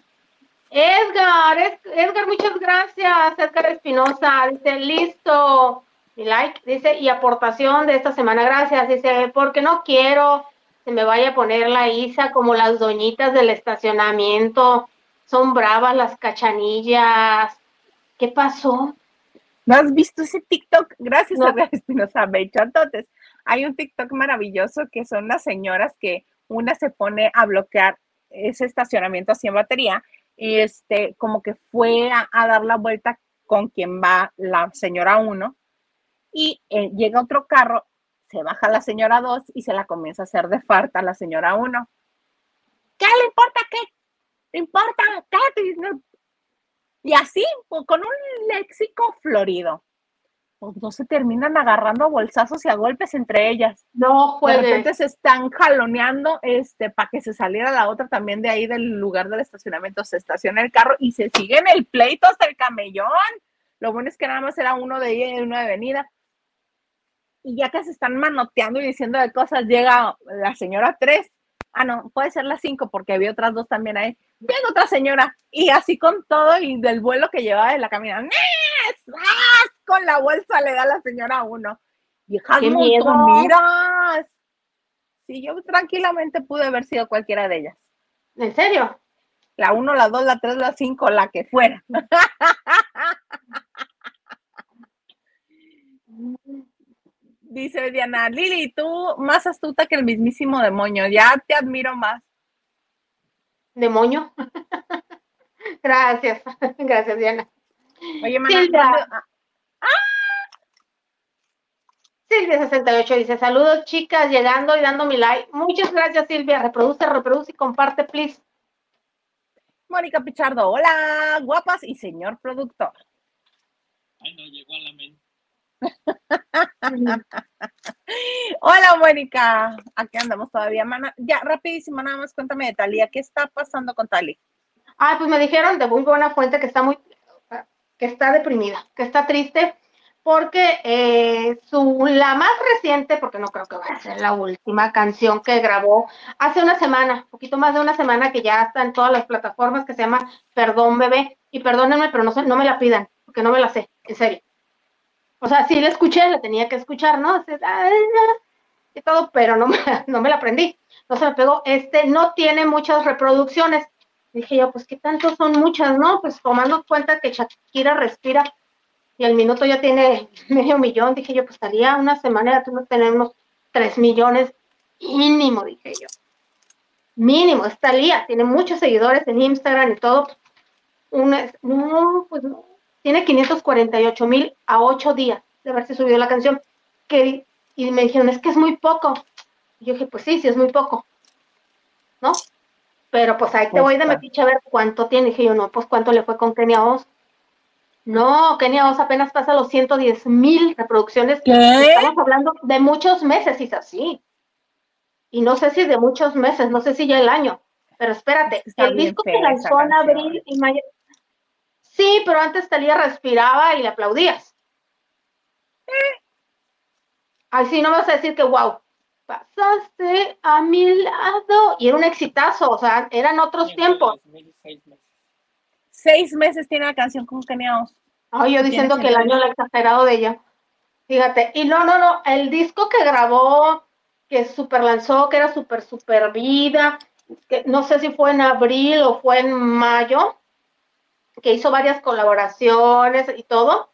Edgar, Ed- Edgar, muchas gracias. Edgar Espinosa dice, listo. Mi like, dice, y aportación de esta semana, gracias. Dice, porque no quiero se me vaya a poner la Isa como las doñitas del estacionamiento. son bravas las cachanillas. ¿Qué pasó? ¿No has visto ese TikTok? Gracias a Espinosa Entonces, hay un TikTok maravilloso que son las señoras que una se pone a bloquear ese estacionamiento así en batería, este, como que fue a, dar la vuelta con quien va la señora 1 y eh, llega otro carro, se baja la señora 2 y se la comienza a hacer de farta a la señora 1. ¿Qué le importa? ¿Qué le importa? ¿Qué? Y así, con un léxico florido. Pues no se terminan agarrando bolsazos y a golpes entre ellas. No, pues. De repente se están jaloneando este, para que se saliera la otra también de ahí del lugar del estacionamiento. Se estaciona el carro y se siguen el pleito hasta el camellón. Lo bueno es que nada más era uno de ida y uno de venida. Y ya que se están manoteando y diciendo de cosas, llega la señora 3 ah, no, puede ser las cinco porque había otras dos también ahí. Viene otra señora y así con todo y del vuelo que llevaba de la camina, con la bolsa le da la señora uno. Vieja, miras. Sí, yo tranquilamente pude haber sido cualquiera de ellas. ¿En serio? La uno, la dos, la tres, la cinco, la que fuera. Dice Diana, Lili, tú más astuta que el mismísimo demonio, ya te admiro más. ¿Demonio? gracias, gracias Diana. Oye, Silvia. ¡Ah! Silvia 68 dice, saludos chicas, llegando y dando mi like. Muchas gracias Silvia, reproduce, reproduce y comparte, please. Mónica Pichardo, hola, guapas y señor productor. Ay, no, llegó a la mente. Hola, Mónica. Aquí andamos todavía. Mana, ya, rapidísimo, nada más cuéntame de Talía. ¿Qué está pasando con Talía? Ah, pues me dijeron de muy buena fuente que está muy, que está deprimida, que está triste, porque eh, su, la más reciente, porque no creo que vaya a ser la última canción que grabó hace una semana, poquito más de una semana que ya está en todas las plataformas, que se llama Perdón Bebé. Y perdónenme, pero no, no me la pidan, porque no me la sé, en serio. O sea, sí la escuché, la tenía que escuchar, ¿no? Y todo, pero no me, no me la aprendí. No se me pegó. Este no tiene muchas reproducciones. Dije yo, pues qué tanto son muchas, ¿no? Pues tomando cuenta que Shakira respira y al minuto ya tiene medio millón, dije yo, pues estaría una semana ya tener unos tres millones mínimo, dije yo. Mínimo, está Lía, tiene muchos seguidores en Instagram y todo. Una, no, pues no, tiene 548 mil a 8 días de haberse subido la canción. Que, y me dijeron, es que es muy poco. Y yo dije, pues sí, sí es muy poco. ¿No? Pero pues ahí te voy de metiche a ver cuánto tiene. dije yo, no, pues cuánto le fue con Kenia Oz. No, Kenia Oz apenas pasa los 110 mil reproducciones. ¿Qué? Estamos hablando de muchos meses, y es así. Y no sé si de muchos meses, no sé si ya el año. Pero espérate, el disco que lanzó en abril y mayo, Sí, pero antes Talía respiraba y le aplaudías. Ay, sí, no vas a decir que wow, pasaste a mi lado. Y era un exitazo, o sea, eran otros tiempos. Seis meses. tiene la canción con Keniaos. Ay, yo diciendo que el año lo exagerado de ella. Fíjate, y no, no, no, el disco que grabó, que super lanzó, que era super, super vida, que no sé si fue en abril o fue en mayo, que hizo varias colaboraciones y todo,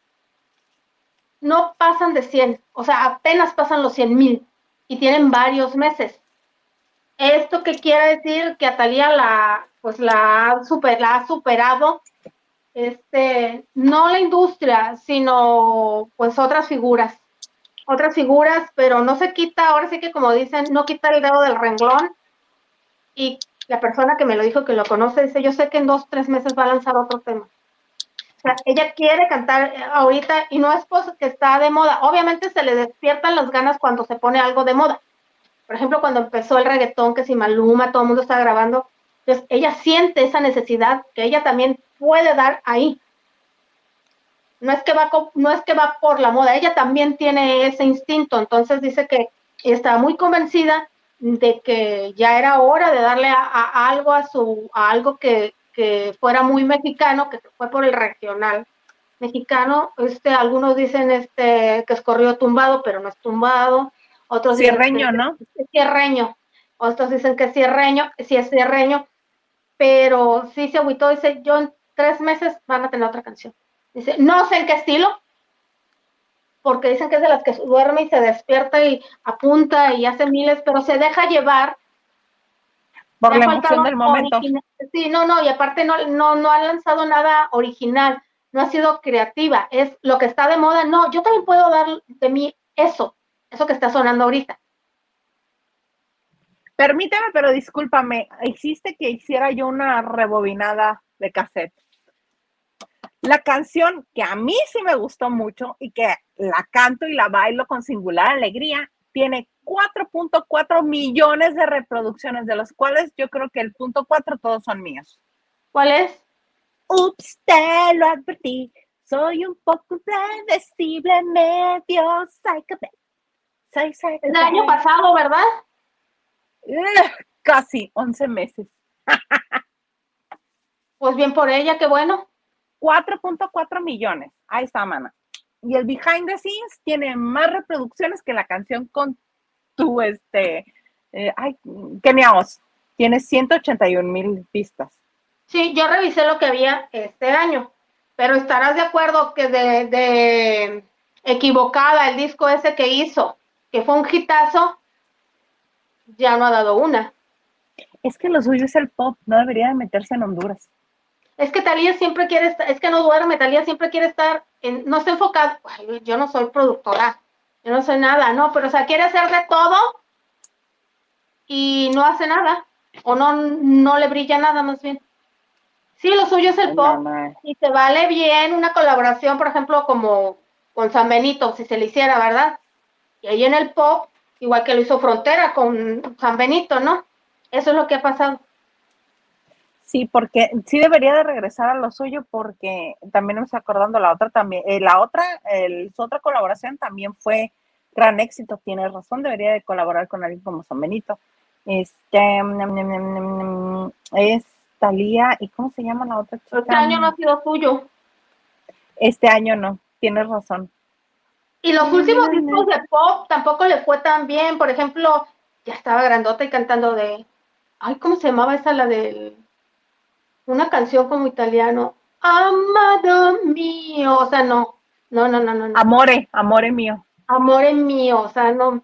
no pasan de 100, o sea, apenas pasan los 100 mil y tienen varios meses. Esto que quiere decir que Atalia la, pues la, ha superado, este, no la industria, sino pues otras figuras, otras figuras, pero no se quita, ahora sí que como dicen, no quita el dedo del renglón y la persona que me lo dijo, que lo conoce, dice, yo sé que en dos, tres meses va a lanzar otro tema. O sea, ella quiere cantar eh, ahorita y no es que está de moda. Obviamente se le despiertan las ganas cuando se pone algo de moda. Por ejemplo, cuando empezó el reggaetón, que si Maluma, todo el mundo está grabando, entonces ella siente esa necesidad que ella también puede dar ahí. No es que va, no es que va por la moda, ella también tiene ese instinto. Entonces dice que está muy convencida de que ya era hora de darle a, algo a su a algo que, fuera muy mexicano, que fue por el regional mexicano. Este, algunos dicen este que escorrió tumbado, pero no es tumbado. Otros cierreño, ¿no? Es cierreño. Otros dicen que es cierreño, si es cierreño. pero sí se agüitó, dice, yo en tres meses van a tener otra canción. Dice, no sé en qué estilo, porque dicen que es de las que duerme y se despierta y apunta y hace miles, pero se deja llevar. Por la emoción del momento. Sí, no, no, y aparte no, no, no ha lanzado nada original, no ha sido creativa, es lo que está de moda. No, yo también puedo dar de mí eso, eso que está sonando ahorita. Permíteme, pero discúlpame, hiciste que hiciera yo una rebobinada de cassette. La canción que a mí sí me gustó mucho y que la canto y la bailo con singular alegría, tiene 4.4 millones de reproducciones, de los cuales yo creo que el punto 4 todos son míos. ¿Cuál es? Ups, te lo advertí, soy un poco predecible, medio psycho. Soy. El año pasado, ¿verdad? casi 11 meses. pues bien por ella, qué bueno. 4.4 millones. Ahí está, mana. Y el behind the scenes tiene más reproducciones que la canción con tu, este, eh, ay, Kenia Oz. Tiene 181 mil vistas. Sí, yo revisé lo que había este año, pero estarás de acuerdo que de, de equivocada el disco ese que hizo, que fue un hitazo, ya no ha dado una. Es que lo suyo es el pop, no debería de meterse en Honduras. Es que Talía siempre quiere estar, es que no duerme, Talía siempre quiere estar, en, no está enfocada, yo no soy productora, yo no sé nada, no, pero o sea, quiere hacer de todo y no hace nada, o no, no le brilla nada más bien. Sí, lo suyo es el pop, y se vale bien una colaboración, por ejemplo, como con San Benito, si se le hiciera, ¿verdad? Y ahí en el pop igual que lo hizo Frontera con San Benito, ¿no? Eso es lo que ha pasado. Sí, porque sí debería de regresar a lo suyo porque también me estoy acordando la otra también, eh, la otra, el, su otra colaboración también fue gran éxito, tiene razón, debería de colaborar con alguien como San Benito. Este, mm, mm, mm, es Talía, ¿y cómo se llama la otra chica? Este año no ha sido suyo. Este año no, tienes razón. Y los últimos discos de pop tampoco le fue tan bien. Por ejemplo, ya estaba grandota y cantando de. Ay, ¿cómo se llamaba esa? La de. Una canción como italiano. Amado mío. O sea, no. No, no, no, no. Amore, amore mío. Amore mío. O sea, no.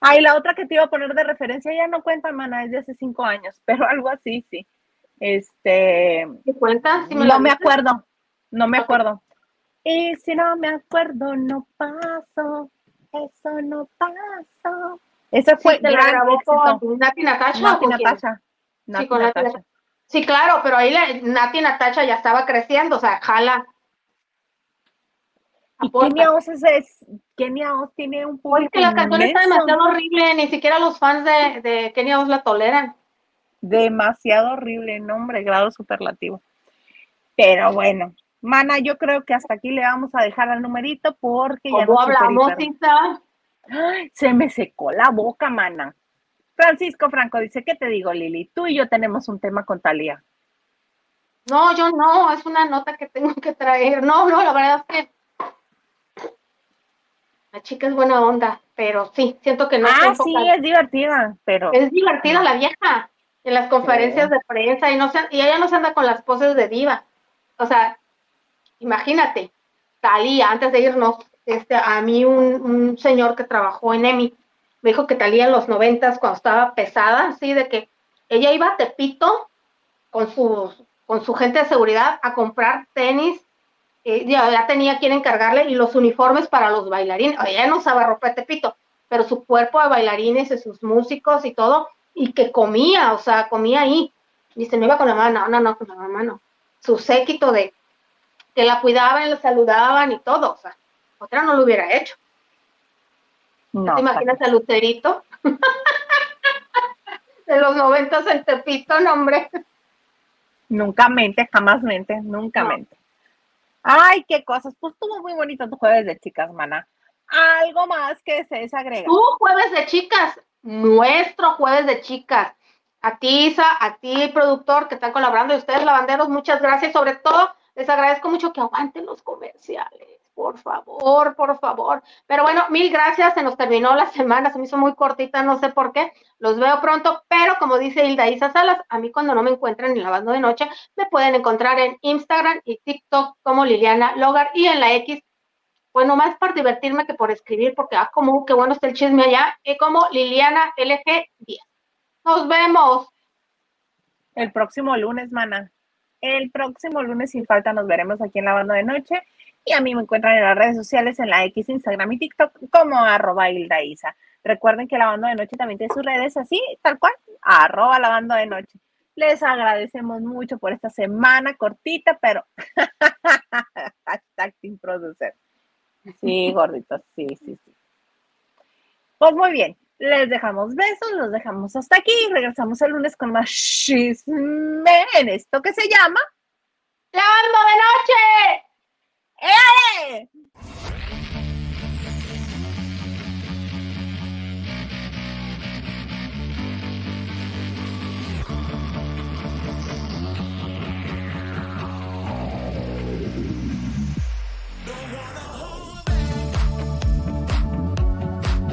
Ay, la otra que te iba a poner de referencia ya no cuenta, hermana, es de hace cinco años, pero algo así, sí. Este. ¿Qué cuenta? no me acuerdo. No me acuerdo. Y si no me acuerdo, no paso. Eso no pasó. Esa fue sí, la grabó con Nati Natasha. Nati Natasha. sí, con Natasha. Sí, claro, pero ahí la, Nati Natasha ya estaba creciendo, o sea, jala. Y Kenia Oz es, Kenia Oz tiene un público. Es que la canción está demasiado horrible, ni siquiera los fans de, de Kenia Oz la toleran. Demasiado horrible, nombre, grado superlativo. Pero bueno, Mana, yo creo que hasta aquí le vamos a dejar al numerito porque ya no hablamos, Se me secó la boca, mana. Francisco Franco dice, ¿qué te digo, Lili? Tú y yo tenemos un tema con Talía. No, yo no, es una nota que tengo que traer. No, no, la verdad es que la chica es buena onda, pero sí, siento que no. Ah, sí, es divertida, pero. Es divertida la vieja en las conferencias de prensa y no se, y ella no se anda con las poses de diva. O sea, imagínate, Talía, antes de irnos, este, a mí un, señor que trabajó en EMI me dijo que Talía en los noventas, cuando estaba pesada, así de que ella iba a Tepito con su, con su gente de seguridad a comprar tenis, eh, ya, tenía quien encargarle y los uniformes para los bailarines. Ella no usaba ropa de Tepito, pero su cuerpo de bailarines y sus músicos y todo, y que comía, o sea, comía ahí. Se me iba con la mano, no, no, no, con la mano. Su séquito de que la cuidaban, la saludaban y todo. O sea, otra no lo hubiera hecho. No, ¿Te imaginas a Lucerito? de los noventas en Tepito, no, hombre. Nunca mente, jamás mente, nunca mente. Ay, qué cosas. Pues estuvo muy bonito tu jueves de chicas, mana. Algo más que se desagrega. Tu jueves de chicas, nuestro jueves de chicas. A ti, Isa, a ti, productor, que están colaborando, y ustedes, lavanderos, muchas gracias. Sobre todo, les agradezco mucho que aguanten los comerciales. Por favor, por favor. Pero bueno, mil gracias, se nos terminó la semana, se me hizo muy cortita, no sé por qué. Los veo pronto, pero como dice Hilda Isa Salas, a mí cuando no me encuentran en lavando de noche, me pueden encontrar en Instagram y TikTok como Liliana Logar y en la X bueno, más por divertirme que por escribir, porque ah, como qué bueno está el chisme allá, y como Liliana LG10. Nos vemos. El próximo lunes, mana. El próximo lunes, sin falta, nos veremos aquí en la banda de noche. Y a mí me encuentran en las redes sociales, en la X, Instagram y TikTok, como arroba Isa. Recuerden que la banda de noche también tiene sus redes así, tal cual, arroba la banda de noche. Les agradecemos mucho por esta semana cortita, pero hashtag sin producer. Sí, gorditos, sí, sí, sí. Pues muy bien, les dejamos besos, los dejamos hasta aquí. Regresamos el lunes con más chisme en esto que se llama ¡Lavando de noche! ¡Eh!